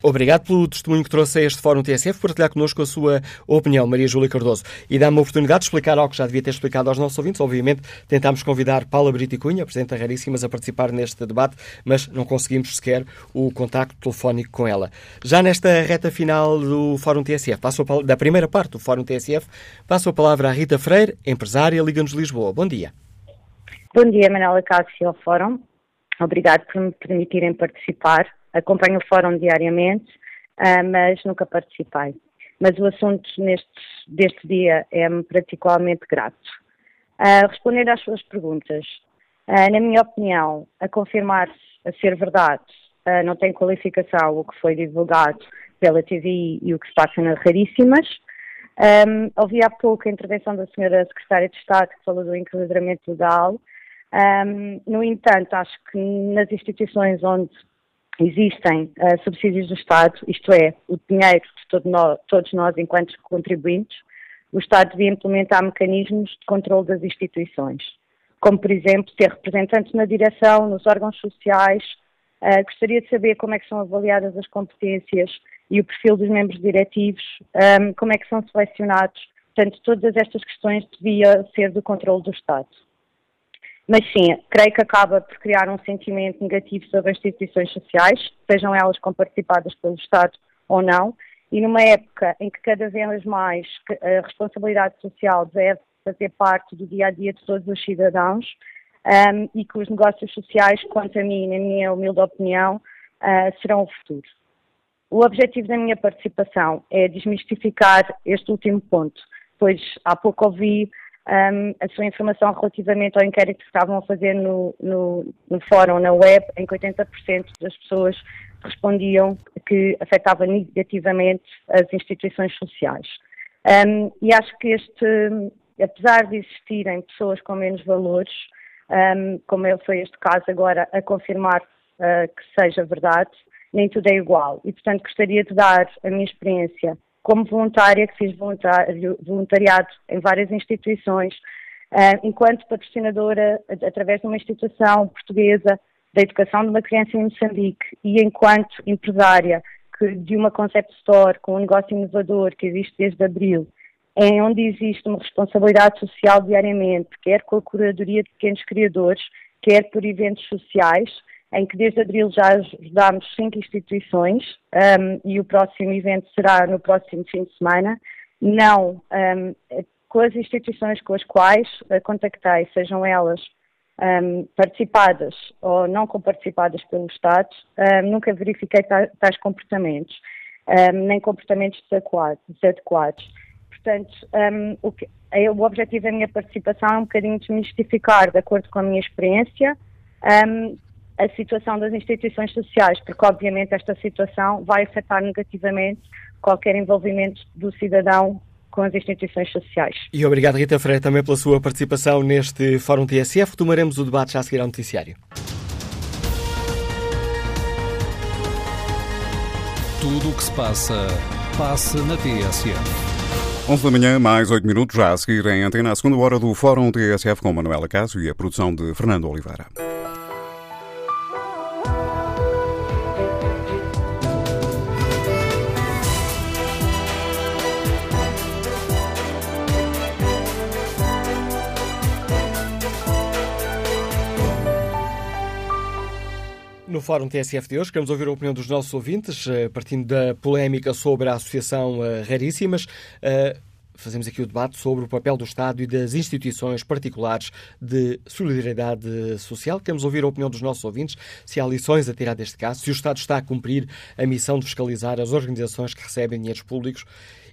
Obrigado pelo testemunho que trouxe a este Fórum TSF, por partilhar connosco a sua opinião, Maria Júlia Cardoso. E dá-me a oportunidade de explicar algo que já devia ter explicado aos nossos ouvintes. Obviamente, tentámos convidar Paula Brito e Cunha, Presidente Raríssimas, a participar neste debate, mas não conseguimos sequer o contacto telefónico com ela. Já nesta reta final do Fórum TSF, passo da primeira parte do Fórum TSF, passo a palavra à Rita Freire, empresária Liga-nos Lisboa. Bom dia. Bom dia, Manuela Cássio, ao Fórum. Obrigado por me permitirem participar. Acompanho o fórum diariamente, uh, mas nunca participei. Mas o assunto neste, deste dia é-me particularmente grato. Uh, responder às suas perguntas. Uh, na minha opinião, a confirmar-se a ser verdade, não tem qualificação o que foi divulgado pela TVI e o que se passa nas Raríssimas. Um, ouvi há pouco a intervenção da senhora Secretária de Estado que falou do enquadramento legal. Um, no entanto, acho que nas instituições onde existem uh, subsídios do Estado, isto é, o dinheiro de todo nós, todos nós enquanto contribuintes, o Estado devia implementar mecanismos de controle das instituições, como por exemplo ter representantes na direção, nos órgãos sociais. Uh, gostaria de saber como é que são avaliadas as competências e o perfil dos membros diretivos, um, como é que são selecionados. Portanto, todas estas questões devia ser do controle do Estado. Mas sim, creio que acaba por criar um sentimento negativo sobre as instituições sociais, sejam elas comparticipadas pelo Estado ou não, e numa época em que cada vez mais a responsabilidade social deve fazer parte do dia a dia de todos os cidadãos um, e que os negócios sociais, quanto a mim, na minha humilde opinião, uh, serão o futuro. O objetivo da minha participação é desmistificar este último ponto, pois há pouco ouvi um, a sua informação relativamente ao inquérito que estavam a fazer no, no, no fórum, na web, em que 80% das pessoas respondiam que afetava negativamente as instituições sociais. Um, e acho que este, apesar de existirem pessoas com menos valores, um, como foi este caso agora, a confirmar uh, que seja verdade, nem tudo é igual. E, portanto, gostaria de dar a minha experiência como voluntária, que fiz voluntariado em várias instituições, uh, enquanto patrocinadora, através de uma instituição portuguesa da educação de uma criança em Moçambique, e enquanto empresária que, de uma concept store com um negócio inovador que existe desde abril, em onde existe uma responsabilidade social diariamente, quer com a curadoria de pequenos criadores, quer por eventos sociais, em que desde abril já ajudámos cinco instituições um, e o próximo evento será no próximo fim de semana. Não um, com as instituições com as quais contactei, sejam elas um, participadas ou não comparticipadas pelo Estado, nunca verifiquei tais comportamentos, nem comportamentos desadequados. Portanto, o, que, é, o objetivo da minha participação é um bocadinho desmistificar, de acordo com a minha experiência, um, a situação das instituições sociais, porque obviamente esta situação vai afetar negativamente qualquer envolvimento do cidadão com as instituições sociais. E obrigado, Rita Freire, também pela sua participação neste Fórum TSF. Tomaremos o debate já a seguir ao noticiário. Tudo o que se passa, passa na TSF. 11 da manhã, mais 8 minutos, já a seguir em antena, a segunda hora do Fórum TSF com Manuela Cássio e a produção de Fernando Oliveira. No Fórum TSF de hoje, queremos ouvir a opinião dos nossos ouvintes, eh, partindo da polémica sobre a Associação eh, Raríssimas. Eh, fazemos aqui o debate sobre o papel do Estado e das instituições particulares de solidariedade social. Queremos ouvir a opinião dos nossos ouvintes, se há lições a tirar deste caso, se o Estado está a cumprir a missão de fiscalizar as organizações que recebem dinheiros públicos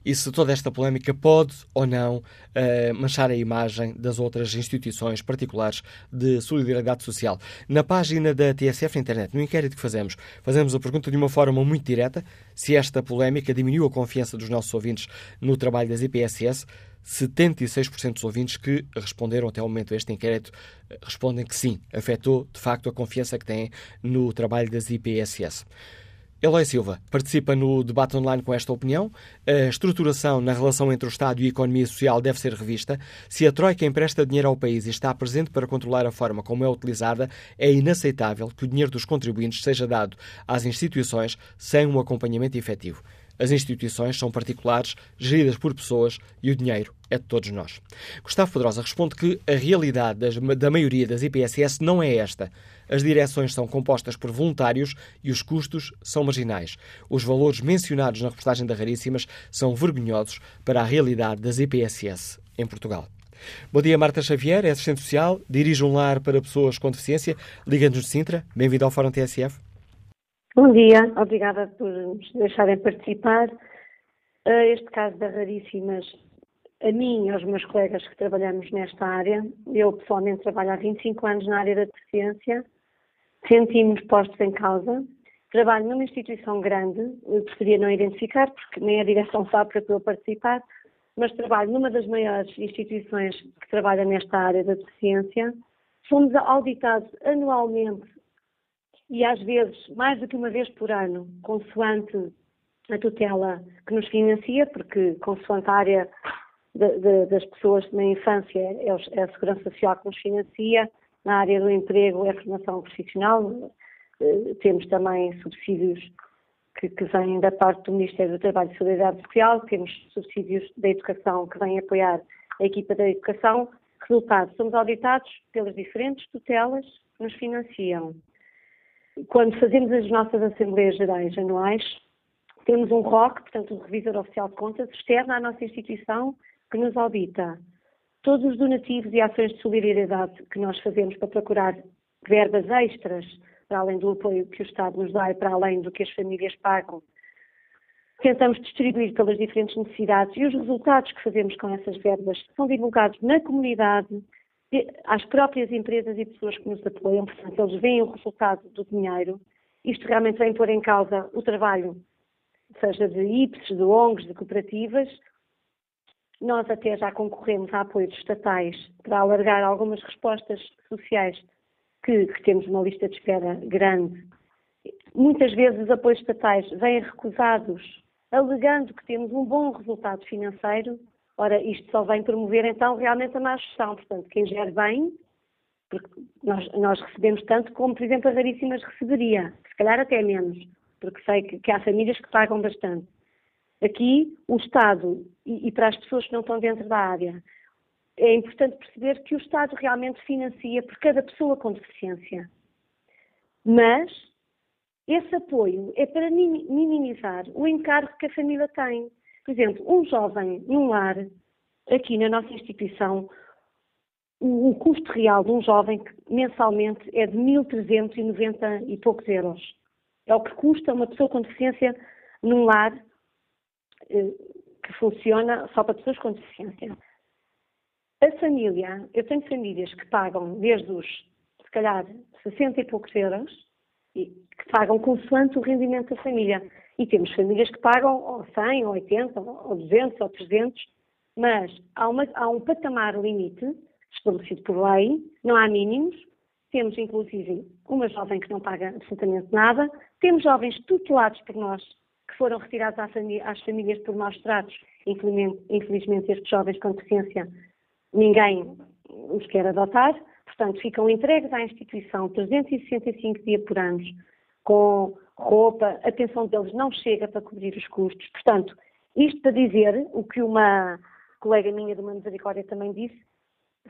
e se toda esta polémica pode ou não uh, manchar a imagem das outras instituições particulares de solidariedade social. Na página da TSF na internet, no inquérito que fazemos, fazemos a pergunta de uma forma muito direta se esta polémica diminuiu a confiança dos nossos ouvintes no trabalho das IPSS. 76% dos ouvintes que responderam até o momento a este inquérito eh, respondem que sim, afetou de facto a confiança que têm no trabalho das IPSS. Eloy Silva participa no debate online com esta opinião. A estruturação na relação entre o Estado e a economia social deve ser revista. Se a Troika empresta dinheiro ao país e está presente para controlar a forma como é utilizada, é inaceitável que o dinheiro dos contribuintes seja dado às instituições sem um acompanhamento efetivo. As instituições são particulares, geridas por pessoas e o dinheiro é de todos nós. Gustavo Pedrosa responde que a realidade da maioria das IPSS não é esta. As direções são compostas por voluntários e os custos são marginais. Os valores mencionados na reportagem da Raríssimas são vergonhosos para a realidade das IPSS em Portugal. Bom dia, Marta Xavier, é assistente social, dirige um lar para pessoas com deficiência, Liga-nos de Sintra. Bem-vindo ao Fórum TSF. Bom dia, obrigada por nos deixarem participar. Este caso da Raríssimas, a mim e aos meus colegas que trabalhamos nesta área, eu pessoalmente trabalho há 25 anos na área da deficiência, sentimos postos em causa. Trabalho numa instituição grande, eu preferia não identificar, porque nem a direção sabe que eu participar, mas trabalho numa das maiores instituições que trabalha nesta área da deficiência. Somos auditados anualmente e às vezes mais do que uma vez por ano, consoante a tutela que nos financia, porque consoante a área de, de, das pessoas na infância é, é a Segurança Social que nos financia, na área do emprego é formação profissional, eh, temos também subsídios que, que, vêm da parte do Ministério do Trabalho e Solidariedade Social, temos subsídios da educação que vêm apoiar a equipa da educação. Resultado, somos auditados pelas diferentes tutelas que nos financiam quando fazemos as nossas Assembleias Gerais anuais, temos um ROC, portanto, um Revisor Oficial de Contas, externo à nossa instituição, que nos audita. Todos os donativos e ações de solidariedade que nós fazemos para procurar verbas extras, para além do apoio que o Estado nos dá e para além do que as famílias pagam, tentamos distribuir pelas diferentes necessidades e os resultados que fazemos com essas verbas são divulgados na comunidade, às próprias empresas e pessoas que nos apoiam, portanto, eles veem o resultado do dinheiro. Isto realmente vem pôr em causa o trabalho, seja de IPS, de ONGs, de cooperativas. Nós até já concorremos a apoios estatais para alargar algumas respostas sociais que, que temos uma lista de espera grande. Muitas vezes os apoios estatais vêm recusados, alegando que temos um bom resultado financeiro Ora, isto só vem promover então realmente a má gestão. Portanto, quem gera bem, porque nós, nós, recebemos tanto como, por exemplo, a Raríssimas receberia, se calhar até menos, porque sei que, que há famílias que pagam bastante. Aqui, o Estado, e, e para as pessoas que não estão dentro da área, é importante perceber que o Estado realmente financia por cada pessoa com deficiência. Mas esse apoio é para minimizar o encargo que a família tem. Por exemplo, um jovem num lar, aqui na nossa instituição, o, custo real de um jovem mensalmente é de 1.390 e poucos euros. É o que custa uma pessoa com deficiência num lar que funciona só para pessoas com deficiência. A família, eu tenho famílias que pagam desde os, se calhar, 60 e poucos euros, e que pagam consoante o rendimento da família. E temos famílias que pagam ou 100, ou 80, ou 200, ou 300, mas há, uma, há um patamar limite estabelecido por lei, não há mínimos. Temos, inclusive, uma jovem que não paga absolutamente nada. Temos jovens tutelados por nós, que foram retirados às famílias por maus tratos. Infelizmente, estes jovens com deficiência, ninguém os quer adotar. Portanto, ficam entregues à instituição 365 dias por ano, com roupa, a pensão deles não chega para cobrir os custos. Portanto, isto para dizer o que uma colega minha de uma misericórdia também disse,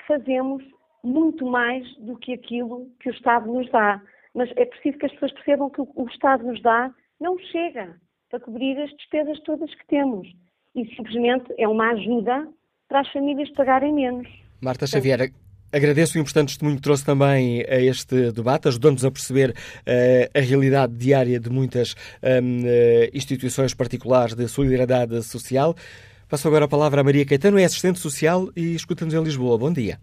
fazemos muito mais do que aquilo que o Estado nos dá. Mas é preciso que as pessoas percebam que o Estado nos dá não chega para cobrir as despesas todas que temos. E simplesmente é uma ajuda para as famílias pagarem menos. Marta Xavier, Agradeço o importante testemunho que trouxe também a este debate, ajudando-nos a perceber uh, a realidade diária de muitas um, uh, eh, instituições particulares de solidariedade social. Passo agora a palavra a Maria Caetano, é assistente social e escuta-nos em Lisboa. Bom dia.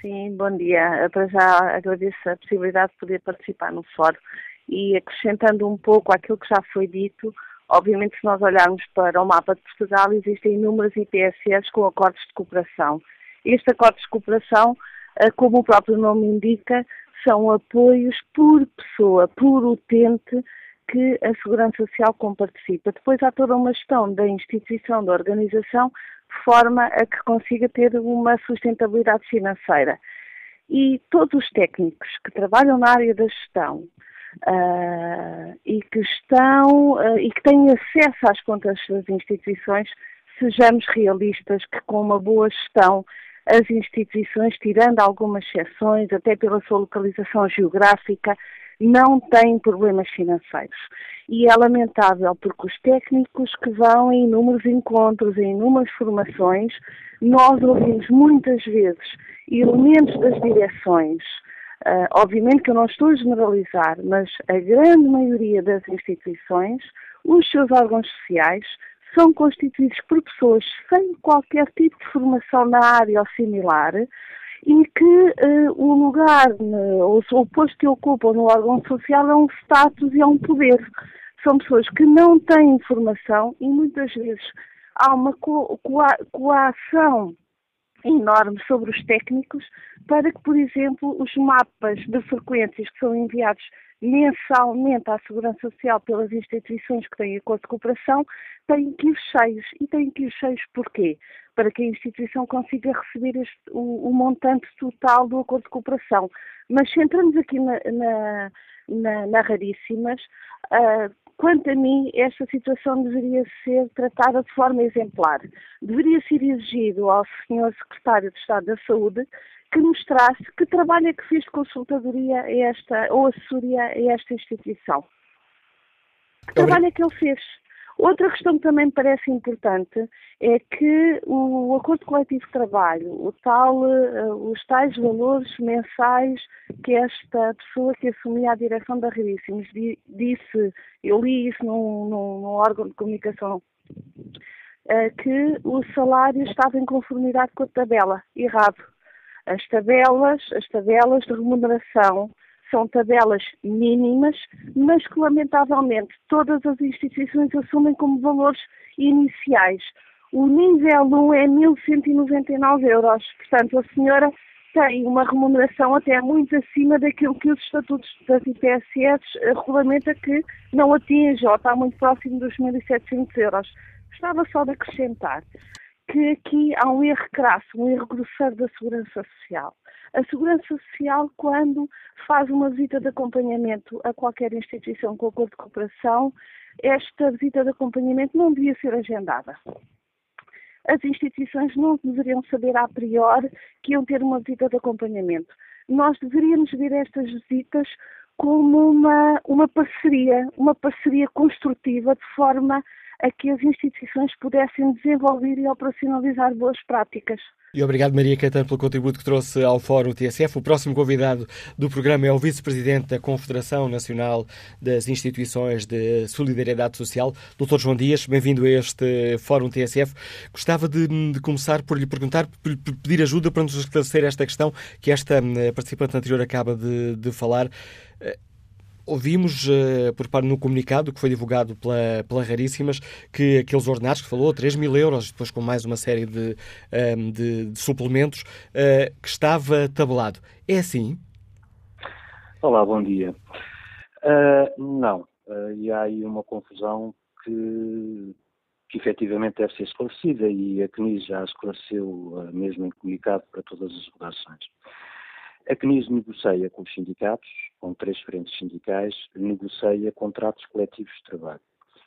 Sim, bom dia. Para já agradeço a possibilidade de poder participar no fórum e acrescentando um pouco aquilo que já foi dito, obviamente se nós olharmos para o mapa de Portugal, existem inúmeras IPSS com acordos de cooperação este acordo de cooperação, eh, como o próprio nome indica, são apoios por pessoa, por utente que a Segurança Social comparticipa. Depois há toda uma gestão da instituição, da organização, de forma a que consiga ter uma sustentabilidade financeira. E todos os técnicos que trabalham na área da gestão uh, e que estão uh, e que têm acesso às contas das instituições, sejamos realistas que com uma boa gestão as instituições, tirando algumas exceções, até pela sua localização geográfica, não têm problemas financeiros. E é lamentável porque os técnicos que vão em inúmeros encontros, em inúmeras formações, nós ouvimos muitas vezes elementos das direções. Uh, obviamente que eu não estou a generalizar, mas a grande maioria das instituições, os seus órgãos sociais, são constituídos por pessoas sem qualquer tipo de formação na área ou similar e que uh, o lugar, ou o posto que ocupam no órgão social é um status e é um poder. São pessoas que não têm formação e muitas vezes há uma coação enorme sobre os técnicos para que, por exemplo, os mapas de frequências que são enviados mensalmente à Segurança Social pelas instituições que têm acordo de cooperação têm que ir cheios. E têm que ir cheios porquê? Para que a instituição consiga receber este, o, o, montante total do acordo de cooperação. Mas se entramos aqui na, na, na, na raríssimas, uh, Quanto a mim, esta situação deveria ser tratada de forma exemplar. Deveria ser exigido ao Sr. Secretário de Estado da Saúde que mostrasse que trabalho é que fez de consultadoria a esta, ou assessoria a esta instituição. Que trabalho é que ele fez? Outra questão que também me parece importante é que o acordo coletivo de trabalho, o tal, eh, os tais valores mensais que esta pessoa que assumia a direção da Raríssimos disse, eu li isso num, num, num órgão de comunicação, eh, que o salário estava em conformidade com a tabela, errado. As tabelas, as tabelas de remuneração são tabelas mínimas, mas que lamentavelmente todas as instituições assumem como valores iniciais. O nível 1 é 1.199 euros, portanto a senhora tem uma remuneração até muito acima daquilo que os estatutos das IPSS regulamenta que não atinge ou está muito próximo dos 1.700 euros. Gostava só de acrescentar que aqui há um erro crasso, um erro grosseiro da Segurança Social. A Segurança Social, quando faz uma visita de acompanhamento a qualquer instituição com acordo de cooperação, esta visita de acompanhamento não devia ser agendada. As instituições não deveriam saber a priori que iam ter uma visita de acompanhamento. Nós deveríamos ver estas visitas como uma, uma parceria, uma parceria construtiva de forma a que as instituições pudessem desenvolver e operacionalizar boas práticas. E obrigado, Maria Caetano, pelo contributo que trouxe ao Fórum TSF. O próximo convidado do programa é o Vice-Presidente da Confederação Nacional das Instituições de Solidariedade Social, Dr. João Dias. Bem-vindo a este Fórum TSF. Gostava de, de, começar por lhe perguntar, por pedir ajuda para nos esclarecer esta questão que esta eh, participante anterior acaba de, de falar. Eh, Ouvimos, uh, por parte no comunicado que foi divulgado pela, pela Raríssimas, que aqueles ordenados que falou, 3 mil euros, depois com mais uma série de, ehm, de, de suplementos, uh, que estava tabelado. É assim? Olá, bom dia. Uh, não, e há aí uma confusão que, que efetivamente deve ser esclarecida e a CNIS já esclareceu mesmo em comunicado para todas as redações. A CNIS negocia com os sindicatos, com três frentes sindicais, negocia contratos coletivos de trabalho,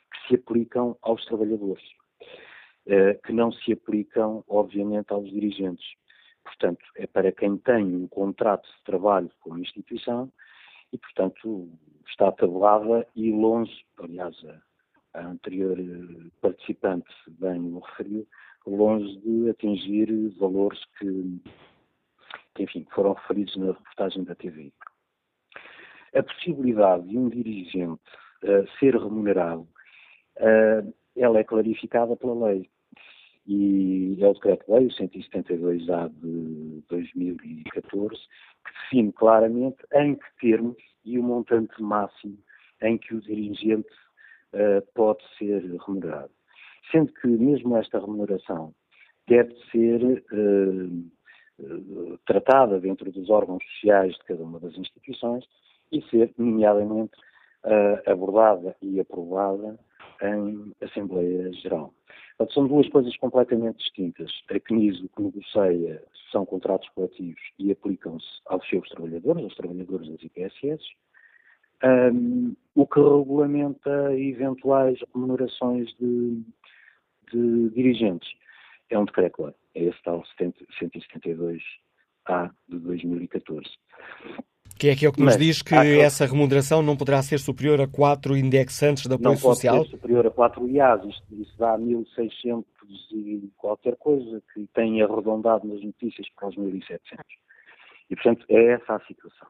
que se aplicam aos trabalhadores, eh, que não se aplicam, obviamente, aos dirigentes. Portanto, é para quem tem um contrato de trabalho com a instituição e, portanto, está tabelada e longe, aliás, a, anterior eh, participante bem o referiu, longe de atingir valores que que, enfim, foram referidos na reportagem da TV. A possibilidade de um dirigente uh, ser remunerado, uh, ela é clarificada pela lei. E é o Decreto-Lei, o 172A de 2014, que define claramente em que termos e o montante máximo em que o dirigente uh, pode ser remunerado. Sendo que mesmo esta remuneração deve ser tratada dentro dos órgãos sociais de cada uma das instituições e ser, nomeadamente, uh, abordada e aprovada em Assembleia Geral. Portanto, são duas coisas completamente distintas. A CNIS o que negocia são contratos coletivos e aplicam-se aos seus trabalhadores, aos trabalhadores das IPSS, um, o que regulamenta eventuais remunerações de, de dirigentes é um decreto-lei, é esse tal 172A de 2014. Que é aquilo que nos Mas, diz que essa remuneração não poderá ser superior a quatro indexantes de apoio social? Não pode ser superior a quatro IAs, isto, isso dá 1.600 e qualquer coisa que tem arredondado nas notícias para os 1.700. E, portanto, é essa a situação.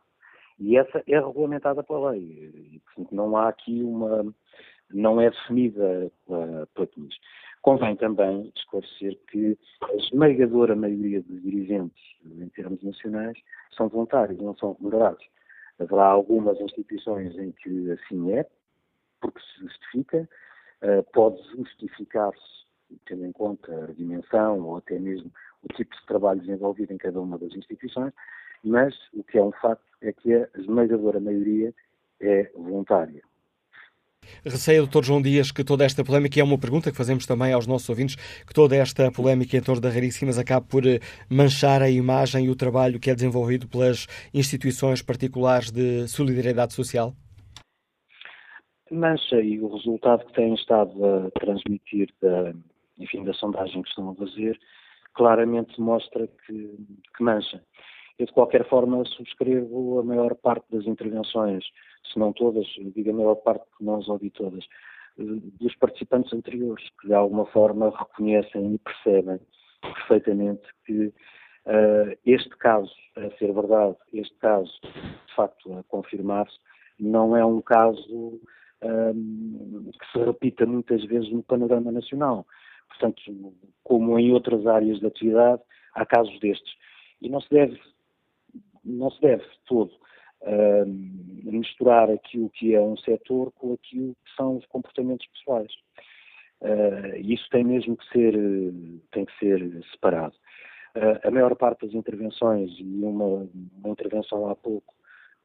E essa é regulamentada pela lei. E, portanto, não há aqui uma. não é definida pela, pela CNIS. Convém também esclarecer que a esmagadora maioria dos dirigentes, em termos nacionais, são voluntários, não são remunerados. Haverá algumas instituições em que assim é, porque se justifica, uh, pode justificar-se, tendo em conta a dimensão ou até mesmo o tipo de trabalho desenvolvido em cada uma das instituições, mas o que é um facto é que a esmagadora maioria é voluntária. Receia, doutor João Dias, que toda esta polémica, e é uma pergunta que fazemos também aos nossos ouvintes, que toda esta polémica em torno da Raríssimas acabe por eh, manchar a imagem e o trabalho que é desenvolvido pelas instituições particulares de solidariedade social? Mancha, e o resultado que têm estado a transmitir da, enfim, da sondagem que estão a fazer, claramente mostra que, que mancha. Eu, de qualquer forma, subscrevo a maior parte das intervenções, se não todas, digo a maior parte, não ouvi todas, dos participantes anteriores, que de alguma forma reconhecem e percebem perfeitamente que uh, este caso, a ser verdade, este caso, de facto, a confirmar-se, não é um caso um, que se repita muitas vezes no panorama nacional. Portanto, como em outras áreas de atividade, há casos destes. E não se deve não se deve todo uh, misturar aquilo que é um setor com aquilo que são os comportamentos pessoais. Uh, isso tem mesmo que ser, tem que ser separado. Uh, a maior parte das intervenções, e uma, uma intervenção há pouco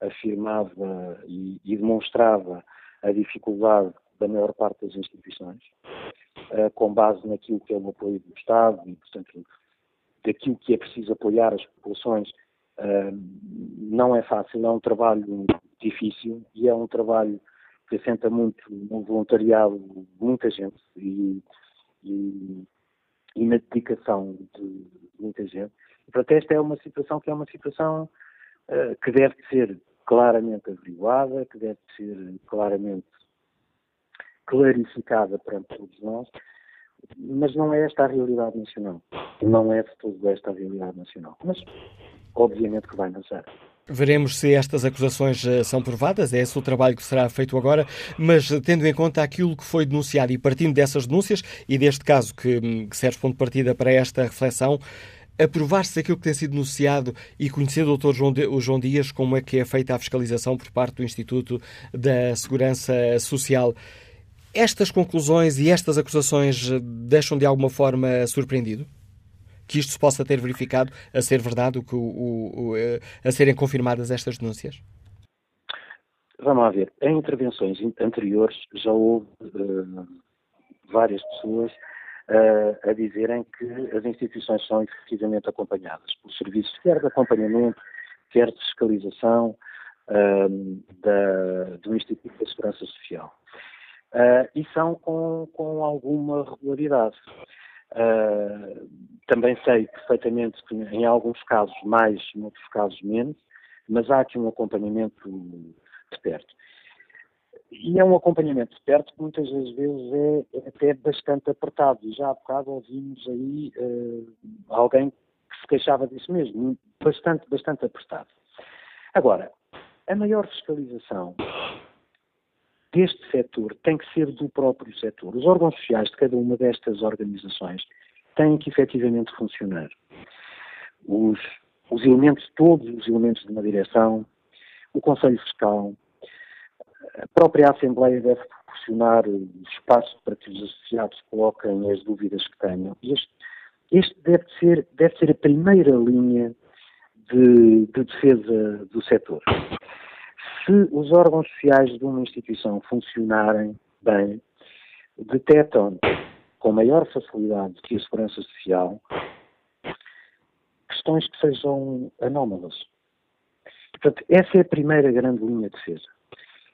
afirmava e, e, demonstrava a dificuldade da maior parte das instituições, uh, com base naquilo que é o apoio do Estado e, portanto, daquilo que é preciso apoiar as populações não é fácil, é um trabalho difícil e é um trabalho que assenta muito no voluntariado de muita gente e, e, e na dedicação de muita gente. E, portanto, esta é uma situação que é uma situação uh, que deve ser claramente averiguada, que deve ser claramente clarificada para todos nós, mas não é esta a realidade nacional. Não é de todo esta a realidade nacional. Mas obviamente que vai nascer. Veremos se estas acusações eh, são provadas, é esse o trabalho que será feito agora, mas tendo em conta aquilo que foi denunciado e partindo dessas denúncias e deste caso que, hum, que serve ponto de partida para esta reflexão, aprovar-se aquilo que tem sido denunciado e conhecendo o Dr. João, o João Dias como é que é feita a fiscalização por parte do Instituto da Segurança Social, estas conclusões e estas acusações eh, deixam de alguma forma surpreendido? Que isto se possa ter verificado a ser verdade, o, o, o, eh, a serem confirmadas estas denúncias? Vamos lá ver. Em intervenções anteriores já houve uh, várias pessoas uh, a dizerem que as instituições são efetivamente acompanhadas por serviços, quer de acompanhamento, quer de fiscalização uh, da, do Instituto da Segurança Social. e são com, com alguma regularidade. Uh, também sei perfeitamente que em alguns casos mais, em outros casos menos, mas há aqui um acompanhamento de perto. E é um acompanhamento de perto que muitas das vezes é, é até bastante apertado. E já há bocado ouvimos aí uh, alguém que se queixava disso mesmo, bastante, bastante apertado. Agora, a maior fiscalização deste setor tem que ser do próprio setor. Os órgãos sociais de cada uma destas organizações têm que efetivamente funcionar. Os, os elementos, todos os elementos de uma direção, o Conselho Fiscal, a própria Assembleia deve proporcionar espaço para que os associados coloquem as dúvidas que tenham. Este, este deve, ser, deve ser a primeira linha de, de defesa do setor se os órgãos sociais de uma instituição funcionarem bem, detectam com maior facilidade que a segurança social questões que sejam anómalas. Portanto, essa é a primeira grande linha de defesa.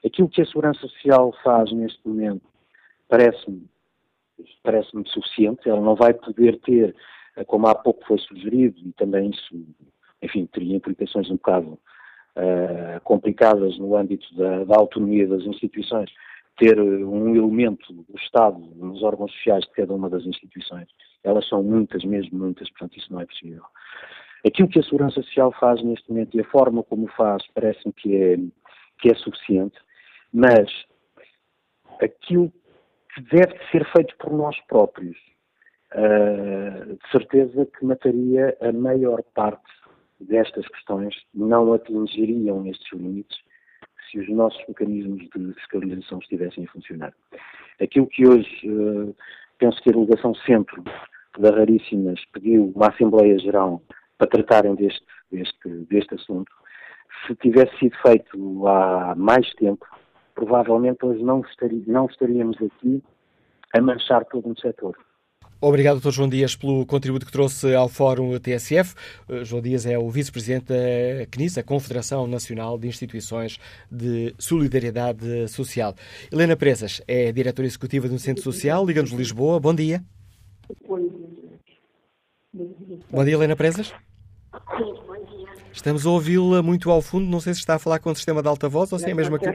Aquilo que a segurança social faz neste momento parece-me parece-me suficiente. Ela não vai poder ter, como há pouco foi sugerido, e também isso, enfim, teria implicações um bocado uh, complicadas no âmbito da, da, autonomia das instituições, ter um elemento do Estado nos órgãos sociais de cada uma das instituições. Elas são muitas, mesmo muitas, portanto isso não é possível. Aquilo que a Segurança Social faz neste momento e a forma como faz parece-me que é, que é suficiente, mas aquilo que deve ser feito por nós próprios, uh, de certeza que mataria a maior parte destas questões, não atingiriam estes limites se os nossos mecanismos de fiscalização estivessem a funcionar. Aquilo que hoje, uh, penso que a delegação centro da Raríssimas pediu uma Assembleia Geral para tratarem deste, deste, deste assunto, se tivesse sido feito há mais tempo, provavelmente hoje não, estaria, não estaríamos aqui a manchar todo um setor. Obrigado, Dr. João Dias, pelo contributo que trouxe ao Fórum TSF. Eh, João Dias é o vice-presidente da CNIS, a Confederação Nacional de Instituições de Solidariedade Social. Helena Presas é diretora executiva do Centro Social, Liga-nos Lisboa. Bom dia. Bom dia, Helena Presas. Sim, bom dia. Estamos a ouvi-la muito ao fundo. Não sei se está a falar com o sistema de alta voz ou se é mesmo aqui.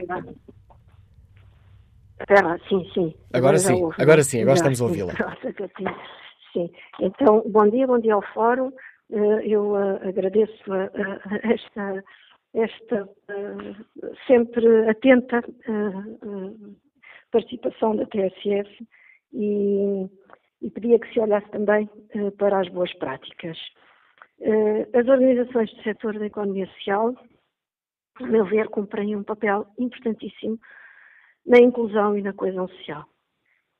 Espera, sim, sim. Agora, agora sim, agora sim, agora estamos a ouvi-la. Sim, então, bom dia, bom dia ao Fórum. Eh, eu eh, agradeço esta, esta eh, sempre atenta participação da TSF e, e pedia que se olhasse também para as boas práticas. As organizações do setor da economia social, a meu ver, cumprem um papel importantíssimo na inclusão e na coesão social.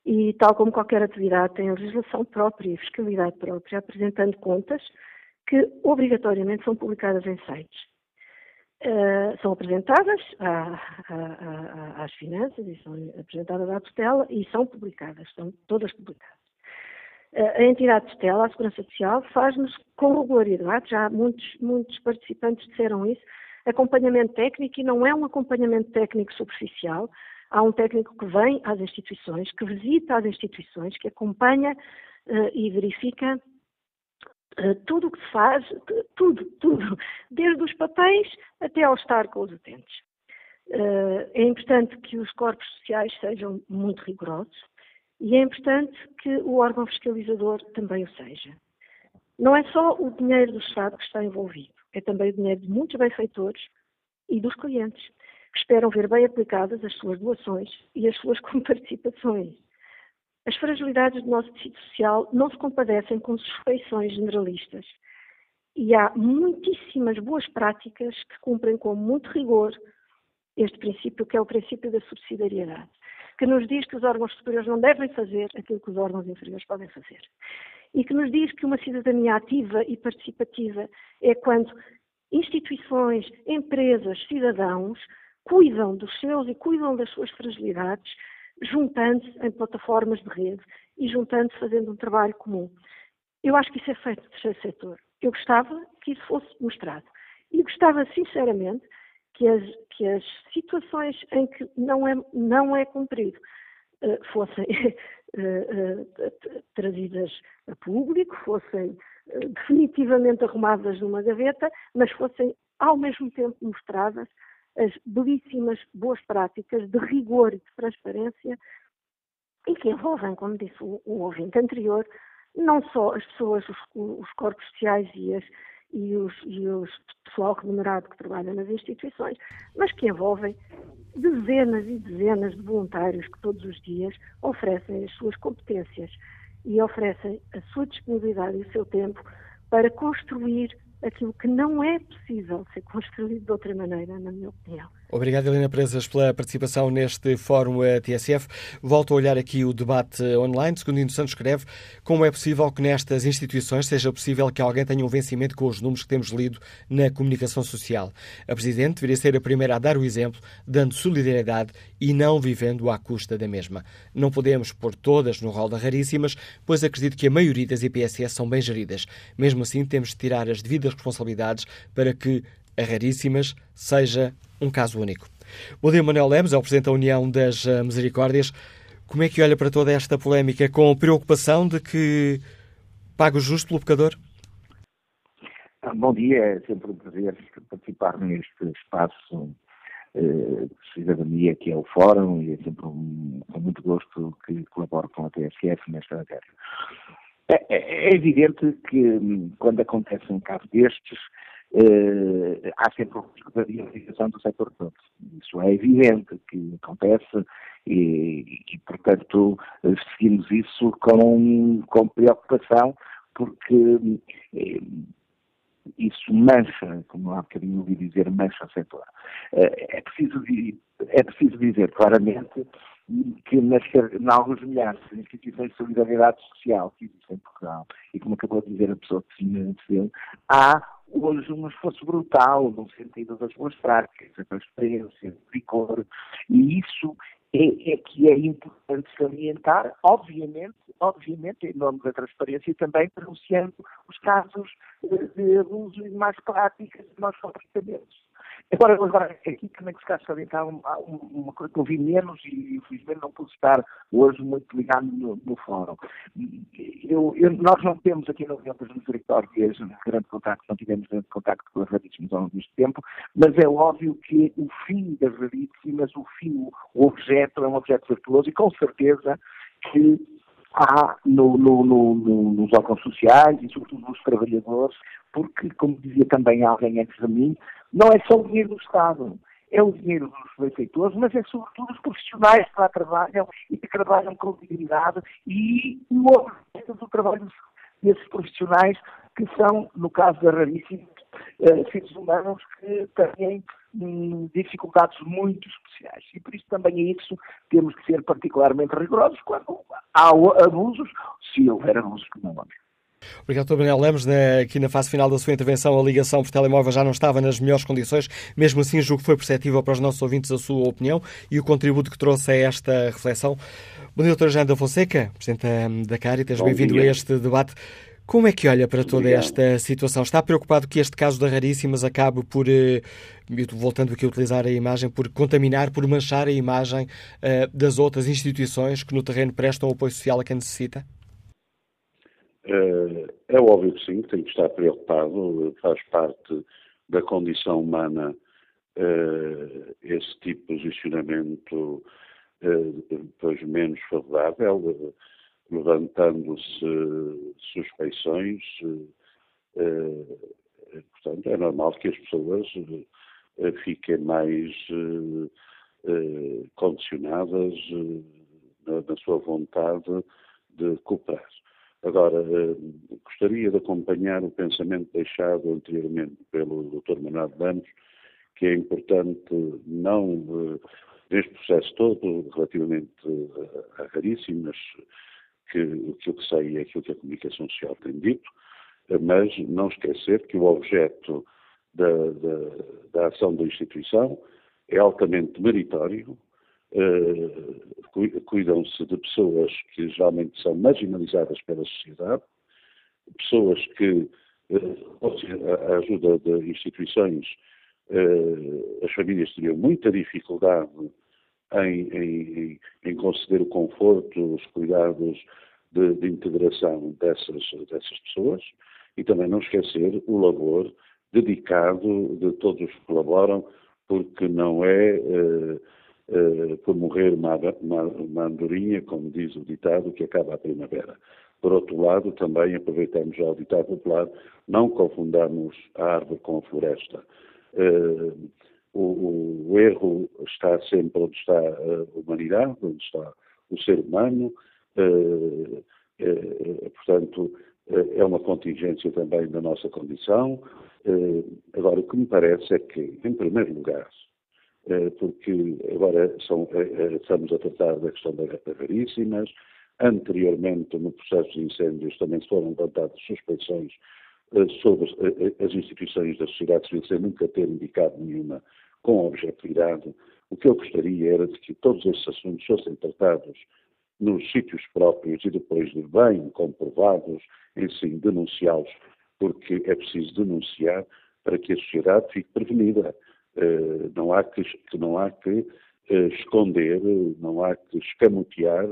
E, tal como qualquer atividade, tem a legislação própria e fiscalidade própria, apresentando contas que obrigatoriamente são publicadas em sites. Uh, são apresentadas à, à, à, às finanças e são apresentadas à tutela e são publicadas, são todas publicadas. Uh, a entidade de tutela, a Segurança Social, faz-nos com regularidade, já muitos, muitos participantes disseram isso, acompanhamento técnico e não é um acompanhamento técnico superficial, há um técnico que vem às instituições, que visita as instituições, que acompanha uh, e verifica uh, tudo o que se faz, tudo, tudo, desde os papéis até ao estar com os utentes. Uh, é importante que os corpos sociais sejam muito rigorosos e é importante que o órgão fiscalizador também o seja. Não é só o dinheiro do Estado que está envolvido, é também o dinheiro de muitos benfeitores e dos clientes que esperam ver bem aplicadas as suas doações e as suas comparticipações. As fragilidades do nosso tecido social não se compadecem com suspeições generalistas. E há muitíssimas boas práticas que cumprem com muito rigor este princípio, que é o princípio da subsidiariedade, que nos diz que os órgãos superiores não devem fazer aquilo que os órgãos inferiores podem fazer. E que nos diz que uma cidadania ativa e participativa é quando instituições, empresas, cidadãos cuidam dos seus e cuidam das suas fragilidades, juntando-se em plataformas de rede e juntando-se fazendo um trabalho comum. Eu acho que isso é feito no terceiro setor. Eu gostava que isso fosse mostrado. E gostava, sinceramente, que as, que as situações em que não é, não é cumprido uh, fossem uh, uh, trazidas a público, fossem definitivamente arrumadas numa gaveta, mas fossem ao mesmo tempo mostradas as belíssimas boas práticas de rigor e de transparência e que envolvem, como disse o, o ouvinte anterior, não só as pessoas, os, os corpos sociais e, as, e, os, e os pessoal remunerado que trabalha nas instituições, mas que envolvem dezenas e dezenas de voluntários que todos os dias oferecem as suas competências e oferecem a sua disponibilidade e o seu tempo para construir aquilo que não é possível ser construído de outra maneira, na minha opinião. Obrigado, Helena Presas, pela participação neste Fórum eh, TSF. Volto a olhar aqui o debate online. Segundo Indo Santos escreve, como é possível que nestas instituições seja possível que alguém tenha um vencimento com os números que temos lido na comunicação social? A Presidente deveria ser a primeira a dar o exemplo, dando solidariedade e não vivendo à custa da mesma. Não podemos pôr todas no rol da raríssimas, pois acredito que a maioria das IPSS são bem geridas. Mesmo assim, temos de tirar as devidas responsabilidades para que a raríssimas seja um caso único. Bom dia, Manuel Lemos, é o Presidente da União das eh, Misericórdias. Como é que olha para toda esta polémica? Com preocupação de que pague o justo pelo pecador? bom dia, é sempre um prazer participar neste espaço de cidadania que é o Fórum e é sempre um, com muito gosto que colaboro com a TSF nesta matéria. É, é, é evidente que hum, quando acontecem casos destes, eh, há sempre um risco da diversificação do setor todo. Isso é evidente que acontece e, e portanto, seguimos isso com, com preocupação, porque eh, isso mancha, como há bocadinho ouvi dizer, mancha o setor. Eh, é preciso, é preciso dizer claramente que nas, em alguns milhares de instituições de solidariedade social que existem em Portugal, e como acabou de dizer a pessoa que se antecedeu, há hoje um esforço brutal no sentido das boas práticas, da transparência, do rigor, e isso é, é, que é importante salientar, obviamente, obviamente, em nome da transparência, também denunciando os casos de abuso e más práticas de maus comportamentos. Agora, agora aqui também se caso salientar uma, uma coisa que eu vi menos e infelizmente não pude estar hoje muito ligado no, no fórum. Eu, eu, nós não temos aqui no Rio das Misericórdias grande contacto, não tivemos grande contacto com as raríssimas ao longo deste tempo, mas é óbvio que o fim das raríssimas, o fim, o objeto é um objeto virtuoso e com certeza que há no, no, no, nos órgãos sociais e sobretudo nos trabalhadores, porque, como dizia também alguém antes de mim, não é só o dinheiro do Estado, é o dinheiro dos benfeitores, mas é sobretudo os profissionais que lá trabalham e que trabalham com dignidade e o objeto do trabalho desses profissionais que são, no caso da raríssima, uh, seres humanos que têm dificuldades muito especiais. E por isso também é isso temos que ser particularmente rigorosos quando há abusos, se houver abusos que não vamos. Obrigado, Dr. Manuel Lemos. aqui na fase final da sua intervenção, a ligação por telemóvel já não estava nas melhores condições. Mesmo assim, julgo que foi perceptível para os nossos ouvintes a sua opinião e o contributo que trouxe a esta reflexão. Bom dia, Dr. Janda Fonseca, Presidente da Caritas. Bem-vindo a este debate. Como é que olha para toda Obrigado. esta situação? Está preocupado que este caso da Raríssimas acabe por, eh, voltando aqui a utilizar a imagem, por contaminar, por manchar a imagem uh, das outras instituições que no terreno prestam apoio social a quem necessita? Uh, é óbvio que sim, tem que estar preocupado, faz parte da condição humana esse tipo de posicionamento depois menos favorável levantando-se suspeições. Eh, eh, portanto, é normal que as pessoas eh, fiquem mais condicionadas na sua vontade de cooperar. Agora, gostaria de acompanhar o pensamento deixado anteriormente pelo Dr. Manuel Lemos, que é importante não, neste processo todo, relativamente a raríssimas que aquilo que sei é aquilo que a comunicação social tem dito, mas não esquecer que o objeto da, da, da ação da instituição é altamente meritório, uh, cuidam-se de pessoas que geralmente são marginalizadas pela sociedade, pessoas que, uh, a ajuda de instituições, uh, as famílias teriam muita dificuldade em, em, em conceder o conforto, os cuidados de, de, integração dessas, dessas pessoas e também não esquecer o labor dedicado de todos os que colaboram, porque não é uh, uh, por morrer uma, uma, uma, andorinha, como diz o ditado, que acaba a primavera. Por outro lado, também aproveitamos já o ditado popular, não confundamos a árvore com a floresta. Uh, o, o, erro está sempre onde está a humanidade, onde está o ser humano, uh, uh, portanto, uh, é uma contingência também da nossa condição. agora, o que me parece é que, em primeiro lugar, porque agora são, estamos a tratar da questão das raríssimas, anteriormente, no processo de incêndios, também foram levantadas suspeições sobre as instituições da sociedade civil sem nunca ter indicado nenhuma com objetividade. O que eu gostaria era de que todos esses assuntos fossem tratados nos sítios próprios e depois de bem comprovados, em sim denunciá-los, porque é preciso denunciar para que a sociedade fique prevenida. Uh, não há que, não há que uh, esconder, não há que escamotear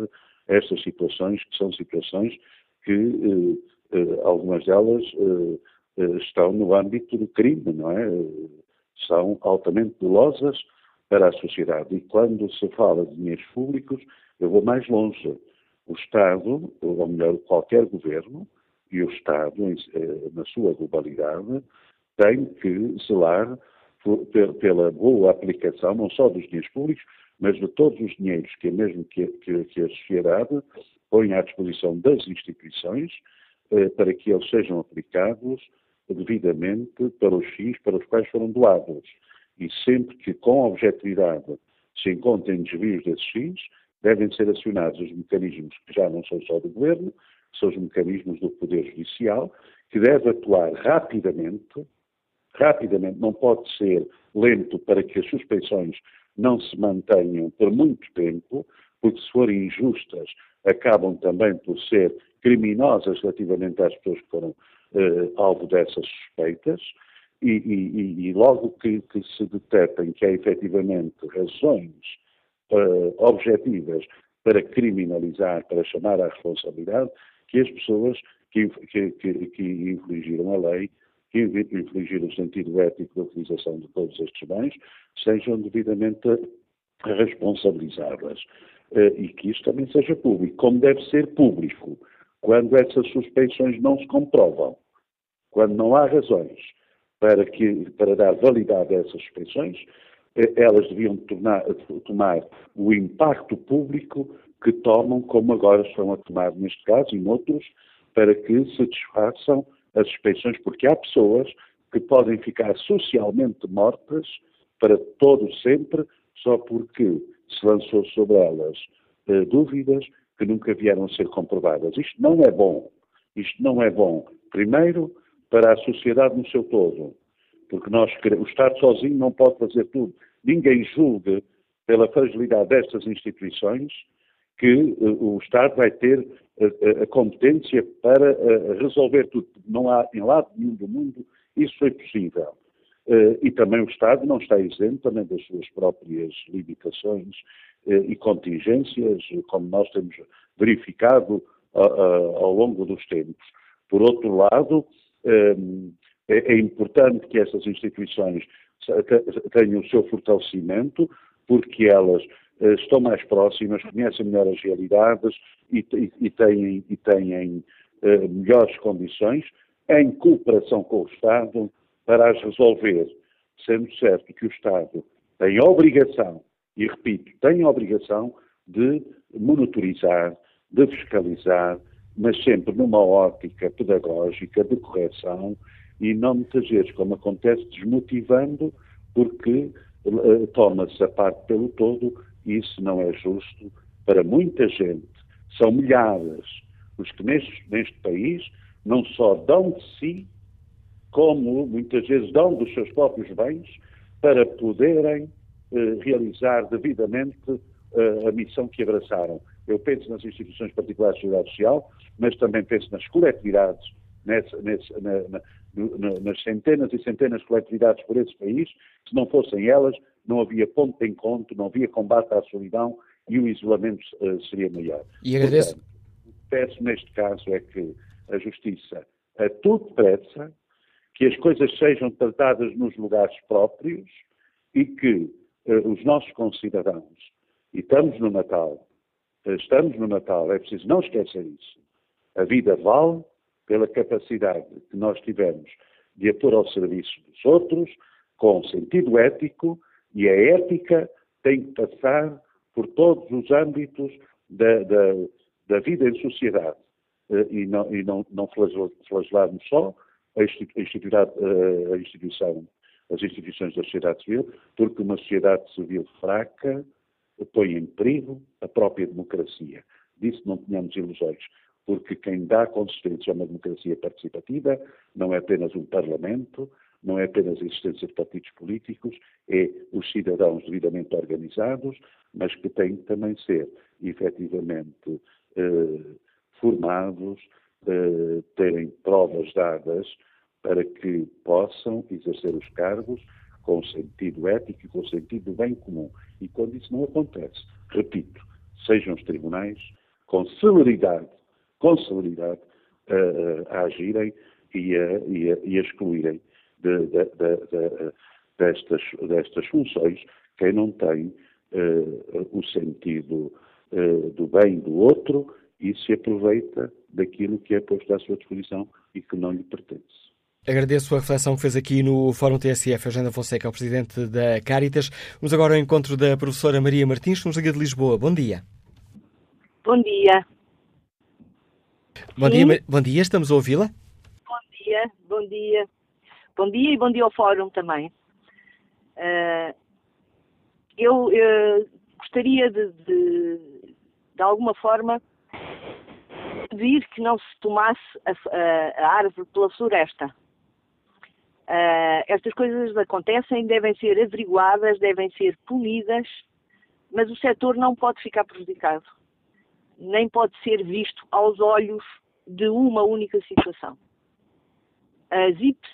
estas situações, que são situações que uh, algumas delas estão no âmbito do crime, não é? São altamente dolosas para a sociedade. E quando se fala de dinheiros públicos, eu vou mais longe. O Estado, ou melhor, qualquer governo, e o Estado, na sua globalidade, tem que zelar pela boa aplicação, não só dos dinheiros públicos, mas de todos os dinheiros que, mesmo que, que, que a sociedade põe à disposição das instituições, eh, para que eles sejam aplicados devidamente para os fins para os quais foram doados. E sempre que, com objetividade, se encontrem desvios desses fins, devem ser acionados os mecanismos que já não são só do Governo, são os mecanismos do Poder Judicial, que deve atuar rapidamente, rapidamente, não pode ser lento para que as suspeições não se mantenham por muito tempo, porque se forem injustas, acabam também por ser criminosas relativamente às pessoas que foram eh, alvo dessas suspeitas, e, e, e logo que, que, se detectem que há efetivamente razões uh, objetivas para criminalizar, para chamar à responsabilidade, que as pessoas que, que, que infringiram a lei que infligir o sentido ético da utilização de todos estes bens sejam devidamente responsabilizadas. Eh, e que isto também seja público, como deve ser público, quando essas suspeições não se comprovam, quando não há razões para, que, para dar validade a essas suspeições, eh, elas deviam tornar, tomar o impacto público que tomam, como agora estão a tomar neste caso e noutros, para que se desfaçam as suspeições, porque há pessoas que podem ficar socialmente mortas para todo sempre, só porque se lançou sobre elas eh, dúvidas que nunca vieram a ser comprovadas. Isto não é bom. Isto não é bom, primeiro, para a sociedade no seu todo, porque nós, o Estado sozinho não pode fazer tudo. Ninguém julgue pela fragilidade destas instituições que uh, o Estado vai ter uh, a competência para resolver tudo. Não há em lado nenhum do mundo isso foi possível. e também o Estado não está isento também das suas próprias limitações e contingências, como nós temos verificado ao longo dos tempos. Por outro lado, é, é importante que essas instituições tenham o seu fortalecimento, porque elas eh, estão mais próximas, conhecem melhor as realidades e, têm, e têm melhores condições, em cooperação com o Estado, para as resolver, sendo certo que o Estado tem a obrigação, e repito, tem a obrigação de monitorizar, de fiscalizar, mas sempre numa ótica pedagógica de correção e não muitas vezes, como acontece, desmotivando, porque uh, toma-se a parte pelo todo isso não é justo para muita gente. São milhares os que neste, neste país não só dão de si, como muitas vezes dão dos seus próprios bens para poderem realizar devidamente eh, a missão que abraçaram. Eu penso nas instituições particulares de sociedade social, mas também penso nas coletividades, nessa, nessa, na, na, na, nas centenas e centenas de coletividades por esse país. Se não fossem elas, não havia ponto de encontro, não havia combate à solidão e o isolamento uh, seria maior. E agradeço. Portanto, peço neste caso é que a Justiça, a tudo depressa, que as coisas sejam tratadas nos lugares próprios e que os nossos concidadãos, e estamos no Natal, uh, estamos no Natal, é preciso não esquecer isso. A vida vale pela capacidade que nós tivemos de a pôr ao serviço dos outros, com sentido ético, e a ética tem que passar por todos os âmbitos da, da, da vida em sociedade uh, e não, e não, não flagelarmos só a, uh, a instituição, as instituições da sociedade civil, porque uma sociedade civil fraca põe em perigo a própria democracia. Disso não tenhamos ilusões, porque quem dá consistência a uma democracia participativa não é apenas um parlamento, não é apenas a existência de partidos políticos, é os cidadãos devidamente organizados, mas que têm também ser efetivamente eh, formados, eh, terem provas dadas para que possam exercer os cargos com sentido ético e com sentido do bem comum. E quando isso não acontece, repito, sejam os tribunais com celeridade, com celeridade, uh, a agirem e a, e a, e a excluírem de, de, de, destas, destas funções quem não tem uh, o sentido uh, do bem do outro e se aproveita daquilo que é posto à sua disposição e que não lhe pertence. Agradeço a reflexão que fez aqui no Fórum TSF, Agenda Fonseca, o presidente da Caritas. Vamos agora ao encontro da professora Maria Martins, que nos liga de Lisboa. Bom dia. Bom dia. Bom dia, bom dia, estamos a ouvi-la? Bom dia, bom dia. Bom dia e bom dia ao Fórum também. Uh, eu uh, gostaria de, de, de, alguma forma, pedir que não se tomasse a, a, a árvore pela floresta. Uh, estas coisas acontecem, devem ser averiguadas, devem ser punidas, mas o setor não pode ficar prejudicado, nem pode ser visto aos olhos de uma única situação. As IPs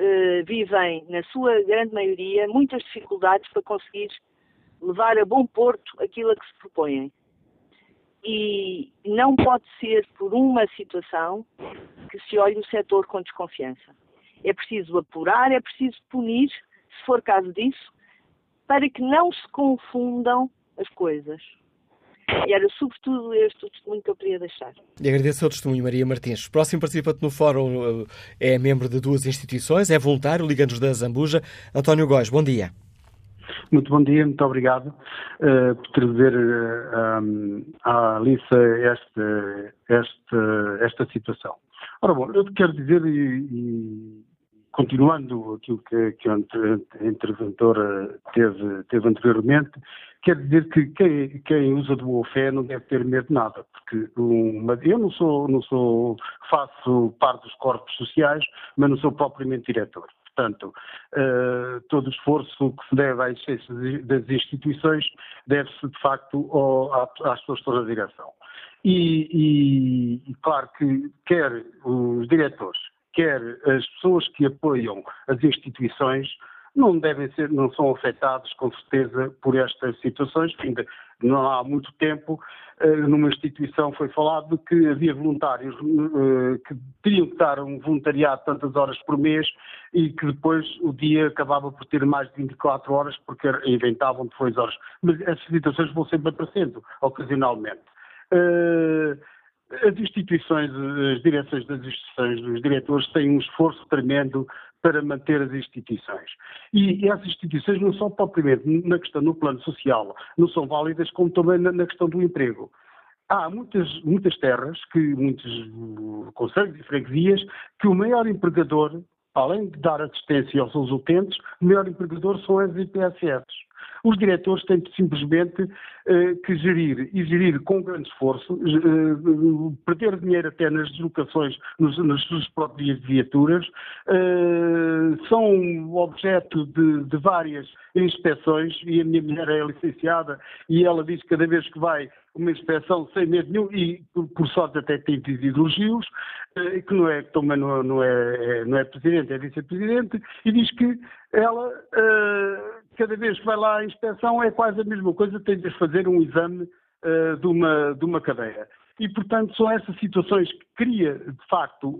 uh, vivem, na sua grande maioria, muitas dificuldades para conseguir levar a bom porto aquilo a que se propõem. E não pode ser por uma situação que se olhe o setor com desconfiança. É preciso apurar, é preciso punir, se for caso disso, para que não se confundam as coisas. E era sobretudo este o testemunho que eu queria deixar. E agradeço o testemunho, Maria Martins. O próximo participante no fórum eh, é membro de duas instituições, é voluntário, Liga-nos da Zambuja. António Góes, bom dia. Muito bom dia, muito obrigado uh, por trazer uh, um, à Alissa esta, esta, esta situação. Ora bom, eu quero dizer, e, e continuando aquilo que, que a interventora teve, teve anteriormente, quer dizer que quem, quem, usa de boa fé não deve ter medo de nada, porque uma, eu não sou, não sou, faço parte dos corpos sociais, mas não sou propriamente diretor. Portanto, uh, todo o esforço que se deve à existência das instituições deve-se, de facto, ao, às pessoas de toda a direção. E, e, claro que quer os diretores, quer as pessoas que apoiam as instituições não devem ser, não são afetados com certeza por estas situações. Ainda não há muito tempo, eh, numa instituição foi falado que havia voluntários eh, que teriam que dar um voluntariado tantas horas por mês e que depois o dia acabava por ter mais de 24 horas porque inventavam depois horas. Mas essas situações vão sempre aparecendo, ocasionalmente. Uh, as instituições, as direções das instituições, os diretores têm um esforço tremendo para manter as instituições. E, e as instituições não são propriamente na questão no plano social, não são válidas como também na, questão do emprego. Há muitas, muitas terras, que, muitos conselhos e freguesias, que o maior empregador, além de dar assistência aos seus utentes, o maior empregador são as IPSFs. Os diretores têm simplesmente eh, que gerir e gerir com grande esforço, eh, perder dinheiro até nas deslocações, nos, nas suas próprias viaturas, eh, são objeto de, de várias inspeções e a minha mulher é licenciada e ela diz que cada vez que vai uma inspeção sem medo nenhum e por sorte até tem tido elogios, que não é, também não, não, é, não é presidente, é vice-presidente, e diz que ela cada vez que vai lá à inspeção é quase a mesma coisa, tem de fazer um exame uh, de, uma, de uma cadeia. E, portanto, são essas situações que cria, de facto,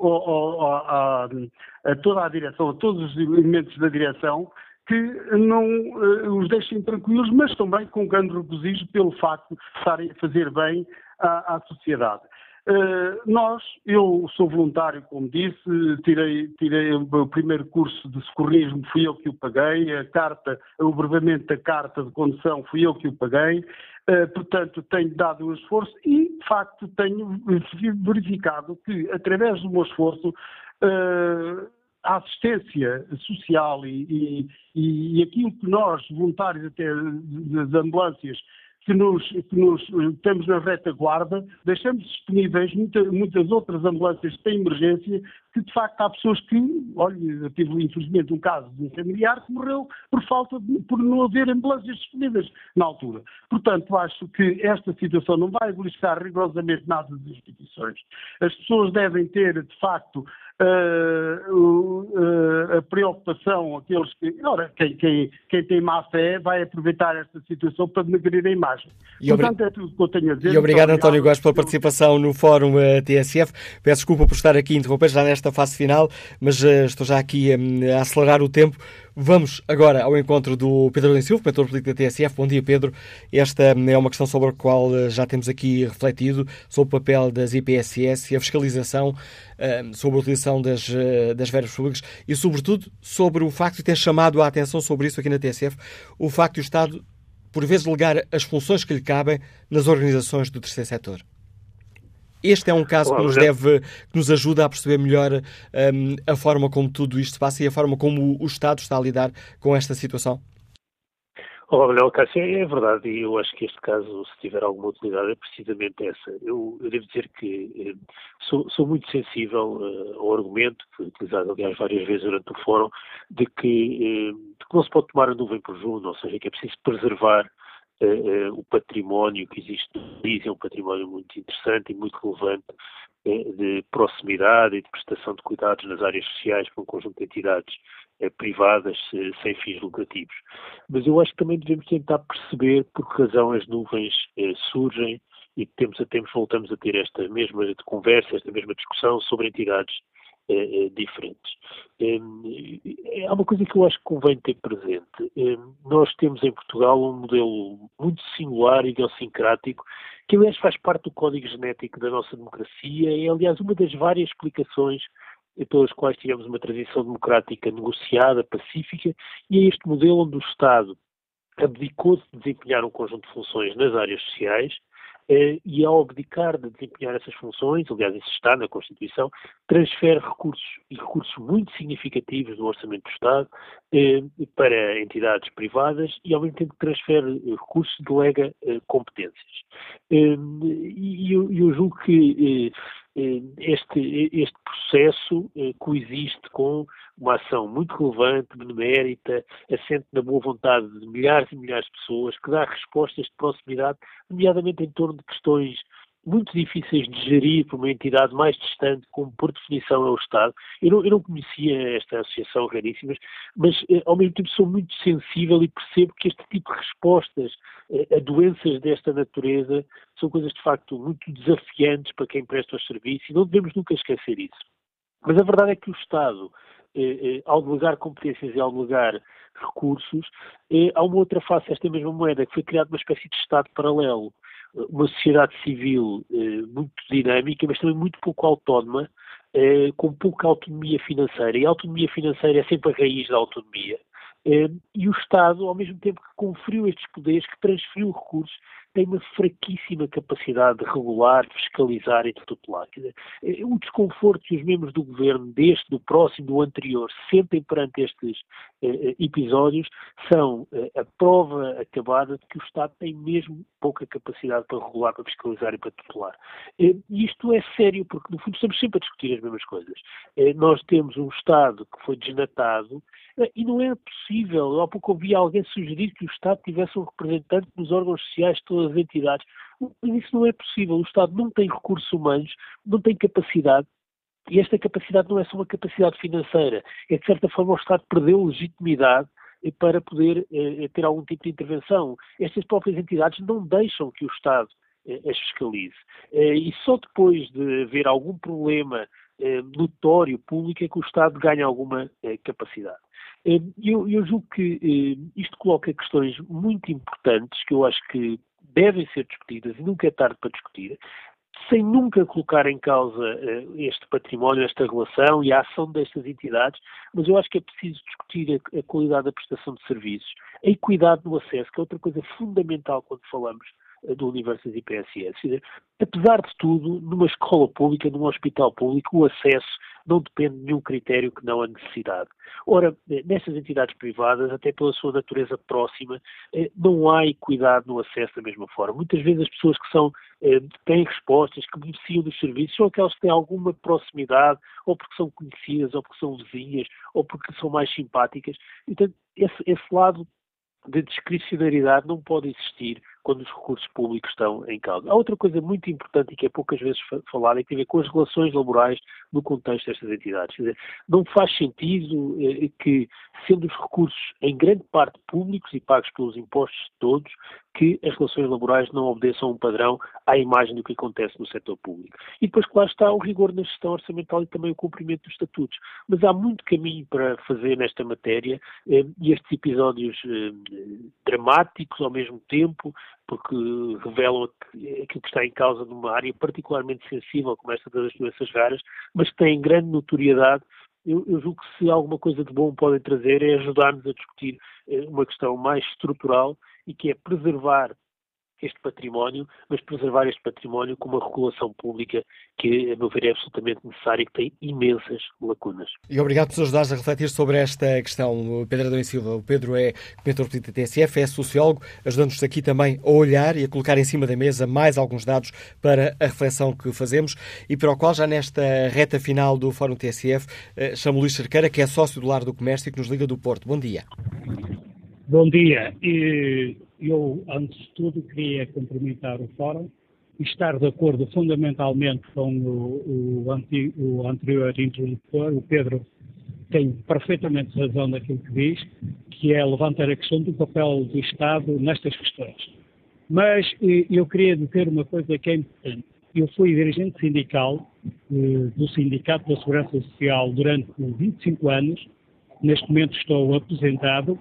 a, a, a toda a direção, a todos os elementos da direção, que não uh, os deixem tranquilos, mas também com grande regozijo pelo facto de estarem a fazer bem à, à sociedade. Uh, nós, eu sou voluntário, como disse, tirei, tirei o primeiro curso de socorrismo, fui eu que o paguei, a carta, o brevemente da carta de condução, fui eu que o paguei, uh, portanto tenho dado um esforço e, de facto, tenho verificado que, através do meu esforço, uh, a assistência social e, e, e, aquilo que nós, voluntários até das ambulâncias, que nos, que nos temos na retaguarda, deixamos disponíveis muita, muitas outras ambulâncias de emergência, que de facto há pessoas que, olha, eu tive infelizmente um caso de um familiar que morreu por falta de, por não haver ambulâncias disponíveis na altura. Portanto, acho que esta situação não vai beliscar rigorosamente nada das instituições. As pessoas devem ter, de facto, uh, uh, a preocupação, aqueles que. Ora, quem, quem, quem, tem má fé vai aproveitar esta situação para denegrir a imagem. E Portanto, é tudo que eu tenho a dizer. E obrigado, António Góes, pela participação no Fórum TSF. Peço desculpa por estar aqui a interromper já nesta fase final, mas estou já aqui a acelerar o tempo. Vamos agora ao encontro do Pedro Silva, mentor político da TSF. Bom dia, Pedro. Esta é uma questão sobre a qual eh, já temos aqui refletido, sobre o papel das IPSS e a fiscalização eh, sobre a utilização das, eh, das verbas públicas e, sobretudo, sobre o facto de ter chamado a atenção sobre isso aqui na TSF, o facto de o Estado, por vezes, delegar as funções que lhe cabem nas organizações do terceiro setor. Este é um caso que nos deve, que nos ajuda a perceber melhor um, a forma como tudo isto se passa e a forma como o Estado está a lidar com esta situação. Olá, Manuel Cássio, é verdade, e eu acho que este caso, se tiver alguma utilidade, é precisamente essa. Eu, eu devo dizer que eh, sou, sou, muito sensível uh, ao argumento, que foi utilizado, aliás, várias vezes durante o fórum, de que, eh, de que não se pode tomar a nuvem por junho, ou seja, que é preciso preservar o património que existe no país, é um património muito interessante e muito relevante uh, de proximidade e de prestação de cuidados nas áreas sociais por um conjunto de entidades privadas sem fins lucrativos. Mas eu acho que também devemos tentar perceber por que razão as nuvens surgem e de tempos a tempos voltamos a ter esta mesma conversa, esta mesma discussão sobre entidades eh, diferentes. Eh, há uma coisa que eu acho que convém ter presente. Eh, nós temos em Portugal um modelo muito singular idiosincrático, que aliás faz parte do código genético da nossa democracia, é aliás uma das várias explicações pelas quais tivemos uma transição democrática negociada, pacífica, e é este modelo onde o Estado abdicou-se de desempenhar um conjunto de funções nas áreas sociais, e ao abdicar de desempenhar essas funções, aliás, isso está na Constituição, transfere recursos e recursos muito significativos do Orçamento do Estado eh, para entidades privadas e, ao mesmo tempo, transfere recursos delega eh, competências. e eu julgo que este, este processo coexiste com uma ação muito relevante, benemérita, assente na boa vontade de milhares e milhares de pessoas, que dá respostas de proximidade, nomeadamente em torno de questões muito difíceis de gerir por uma entidade mais distante, como por definição é o Estado. Eu não, eu não conhecia esta associação raríssimas, mas eh, ao mesmo tempo sou muito sensível e percebo que este tipo de respostas eh, a doenças desta natureza são coisas de facto muito desafiantes para quem presta os serviços e não devemos nunca esquecer isso. Mas a verdade é que o Estado eh, eh, ao delegar competências e ao delegar recursos, eh, há uma outra face a esta mesma moeda, que foi criada uma espécie de Estado paralelo, uma sociedade civil muito dinâmica, mas também muito pouco autónoma, com pouca autonomia financeira. E a autonomia financeira é sempre a raiz da autonomia. E o Estado, ao mesmo tempo que conferiu estes poderes, que transferiu recursos, tem uma fraquíssima capacidade de regular, de fiscalizar e de tutelar. Eh, o desconforto que os membros do governo, deste, do próximo, do anterior, sentem perante estes eh, eh episódios são eh, a prova acabada de que o Estado tem mesmo pouca capacidade para regular, para fiscalizar e para tutelar. Eh, isto é sério, porque no fundo estamos sempre a discutir as mesmas coisas. Eh, nós temos um Estado que foi desnatado e não é possível. Há pouco ouvi alguém sugerir que o Estado tivesse um representante nos órgãos sociais de todas as entidades. Isso não é possível. O Estado não tem recursos humanos, não tem capacidade. E esta capacidade não é só uma capacidade financeira. É, de certa forma, o Estado perdeu legitimidade para poder eh, ter algum tipo de intervenção. Estas próprias entidades não deixam que o Estado eh, as fiscalize. Eh, e só depois de haver algum problema eh, notório público é que o Estado ganha alguma eh, capacidade. Eh, eu, eu julgo que eh, isto coloca questões muito importantes que eu acho que devem ser discutidas e nunca é tarde para discutir, sem nunca colocar em causa eh, este património, esta relação e a ação destas entidades, mas eu acho que é preciso discutir a, a qualidade da prestação de serviços, a equidade no acesso, que é outra coisa fundamental quando falamos do universo das IPSS. Apesar de tudo, numa escola pública, num hospital público, o acesso não depende de nenhum critério que não a necessidade. Ora, nestas entidades privadas, até pela sua natureza próxima, eh, não há equidade no acesso da mesma forma. Muitas vezes as pessoas que são, eh, têm respostas, que beneficiam dos serviços, são aquelas que têm alguma proximidade, ou porque são conhecidas, ou porque são vizinhas, ou porque são mais simpáticas. Então, esse, esse lado de discricionariedade não pode existir quando os recursos públicos estão em causa. Há outra coisa muito importante e que é poucas vezes falada e que tem a ver com as relações laborais no contexto destas entidades. Quer dizer, não faz sentido eh, que, sendo os recursos em grande parte públicos e pagos pelos impostos de todos, que as relações laborais não obedeçam um padrão à imagem do que acontece no setor público. E depois, claro, está o rigor na gestão orçamental e também o cumprimento dos estatutos. Mas há muito caminho para fazer nesta matéria eh, e estes episódios eh, dramáticos ao mesmo tempo, porque revelam aquilo que está em causa numa área particularmente sensível, como esta das doenças raras, mas que têm grande notoriedade eu, eu, julgo que se alguma coisa de bom podem trazer é ajudar-nos a discutir eh, uma questão mais estrutural e que é preservar este património, mas preservar este património com uma regulação pública que, a meu ver, é absolutamente necessária e que tem imensas lacunas. E obrigado por nos ajudares a refletir sobre esta questão, Pedro Adão e Silva. O Pedro é comentador político da TSF, é sociólogo, ajudando-nos aqui também a olhar e a colocar em cima da mesa mais alguns dados para a reflexão que fazemos e para o qual, já nesta reta final do Fórum TSF, eh, chamo Luís Cerqueira, que é sócio do Lar do Comércio e que nos liga do Porto. Bom dia. Bom dia. Eu, antes de tudo, queria cumprimentar o Fórum e estar de acordo fundamentalmente com o, o, anti, o anterior interlocutor, o Pedro tem perfeitamente razão naquilo que diz, que é levantar a questão do papel do Estado nestas questões. Mas eu queria dizer uma coisa que é importante. Eu fui dirigente sindical eh, do Sindicato da Segurança Social durante 25 anos, neste momento estou aposentado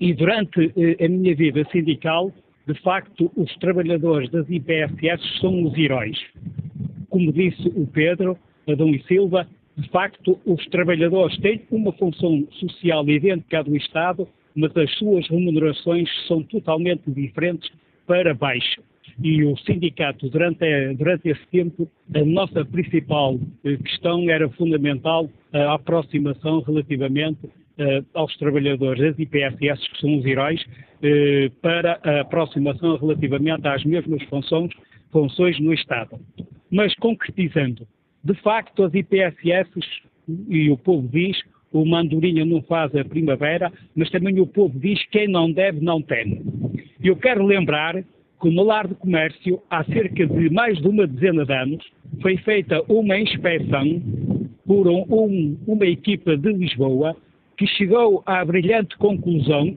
e durante eh, a minha vida sindical, de facto, os trabalhadores das IPSS são os heróis. Como disse o Pedro, Adão e Silva, de facto, os trabalhadores têm uma função social idêntica à do Estado, mas as suas remunerações são totalmente diferentes para baixo. E o sindicato, durante, durante esse tempo, a nossa principal eh, questão era fundamental a aproximação relativamente uh, aos trabalhadores das IPSS, que são os heróis, uh, para a aproximação relativamente às mesmas funções, funções no Estado. Mas concretizando, de facto, as IPSS, e o povo diz, o mandurinha não faz a primavera, mas também o povo diz quem não deve não tem. Eu quero lembrar que no lar de comércio, há cerca de mais de uma dezena de anos, foi feita uma inspeção por um, um, uma equipa de Lisboa que chegou à brilhante conclusão,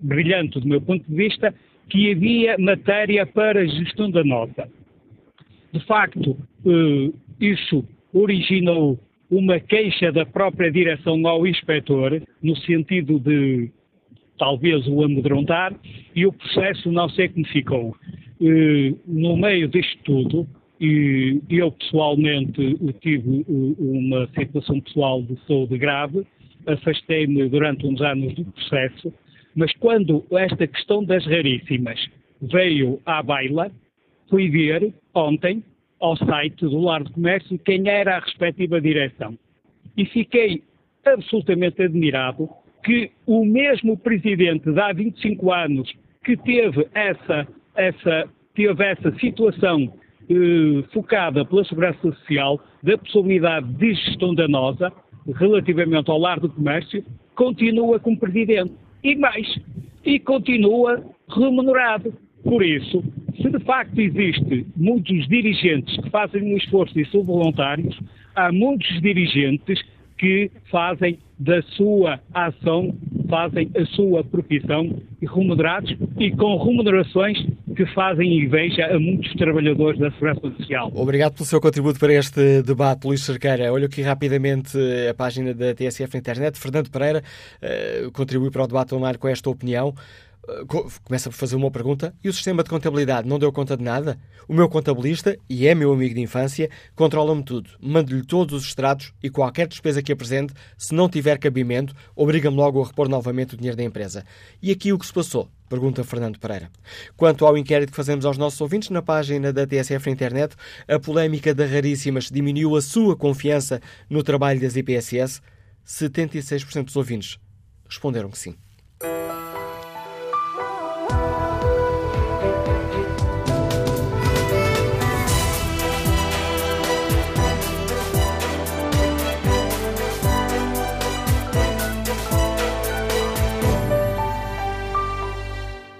brilhante do meu ponto de vista, que havia matéria para gestão da nota. De facto, eh, isso originou uma queixa da própria direção ao inspetor, no sentido de talvez o amedrontar, e o processo não sei como ficou. Eh, no meio disto tudo, eu pessoalmente tive eh, uma situação pessoal de saúde grave, afastei-me durante uns anos do processo, mas quando esta questão das raríssimas veio à baila, fui ver ontem ao site do Lar de Comércio quem era a respectiva direção. E fiquei absolutamente admirado que o mesmo presidente de há 25 anos que teve essa, essa, teve essa situação eh, focada pela Segurança Social da possibilidade de gestão danosa, relativamente ao lar do comércio, continua como presidente. E mais, e continua remunerado. Por isso, se de facto existe muitos dirigentes que fazem um esforço e são voluntários, há muitos dirigentes que fazem da sua ação, fazem a sua profissão remunerados e com remunerações que fazem inveja a muitos trabalhadores da Segurança Social. Obrigado pelo seu contributo para este debate, Luís Cerqueira. Olho aqui rapidamente a página da TSF na internet. Fernando Pereira uh, contribui para o debate online com esta opinião. Eh, começa por fazer uma pergunta. E o sistema de contabilidade não deu conta de nada? O meu contabilista, e é meu amigo de infância, controla-me tudo. Mando-lhe todos os extratos e qualquer despesa que apresente, se não tiver cabimento, obriga-me logo a repor novamente o dinheiro da empresa. E aqui o que se passou? Pergunta Fernando Pereira. Quanto ao inquérito que fazemos aos nossos ouvintes na página da TSF na internet, a polémica da Raríssimas diminuiu a sua confiança no trabalho das IPSS? 76% dos ouvintes responderam que sim.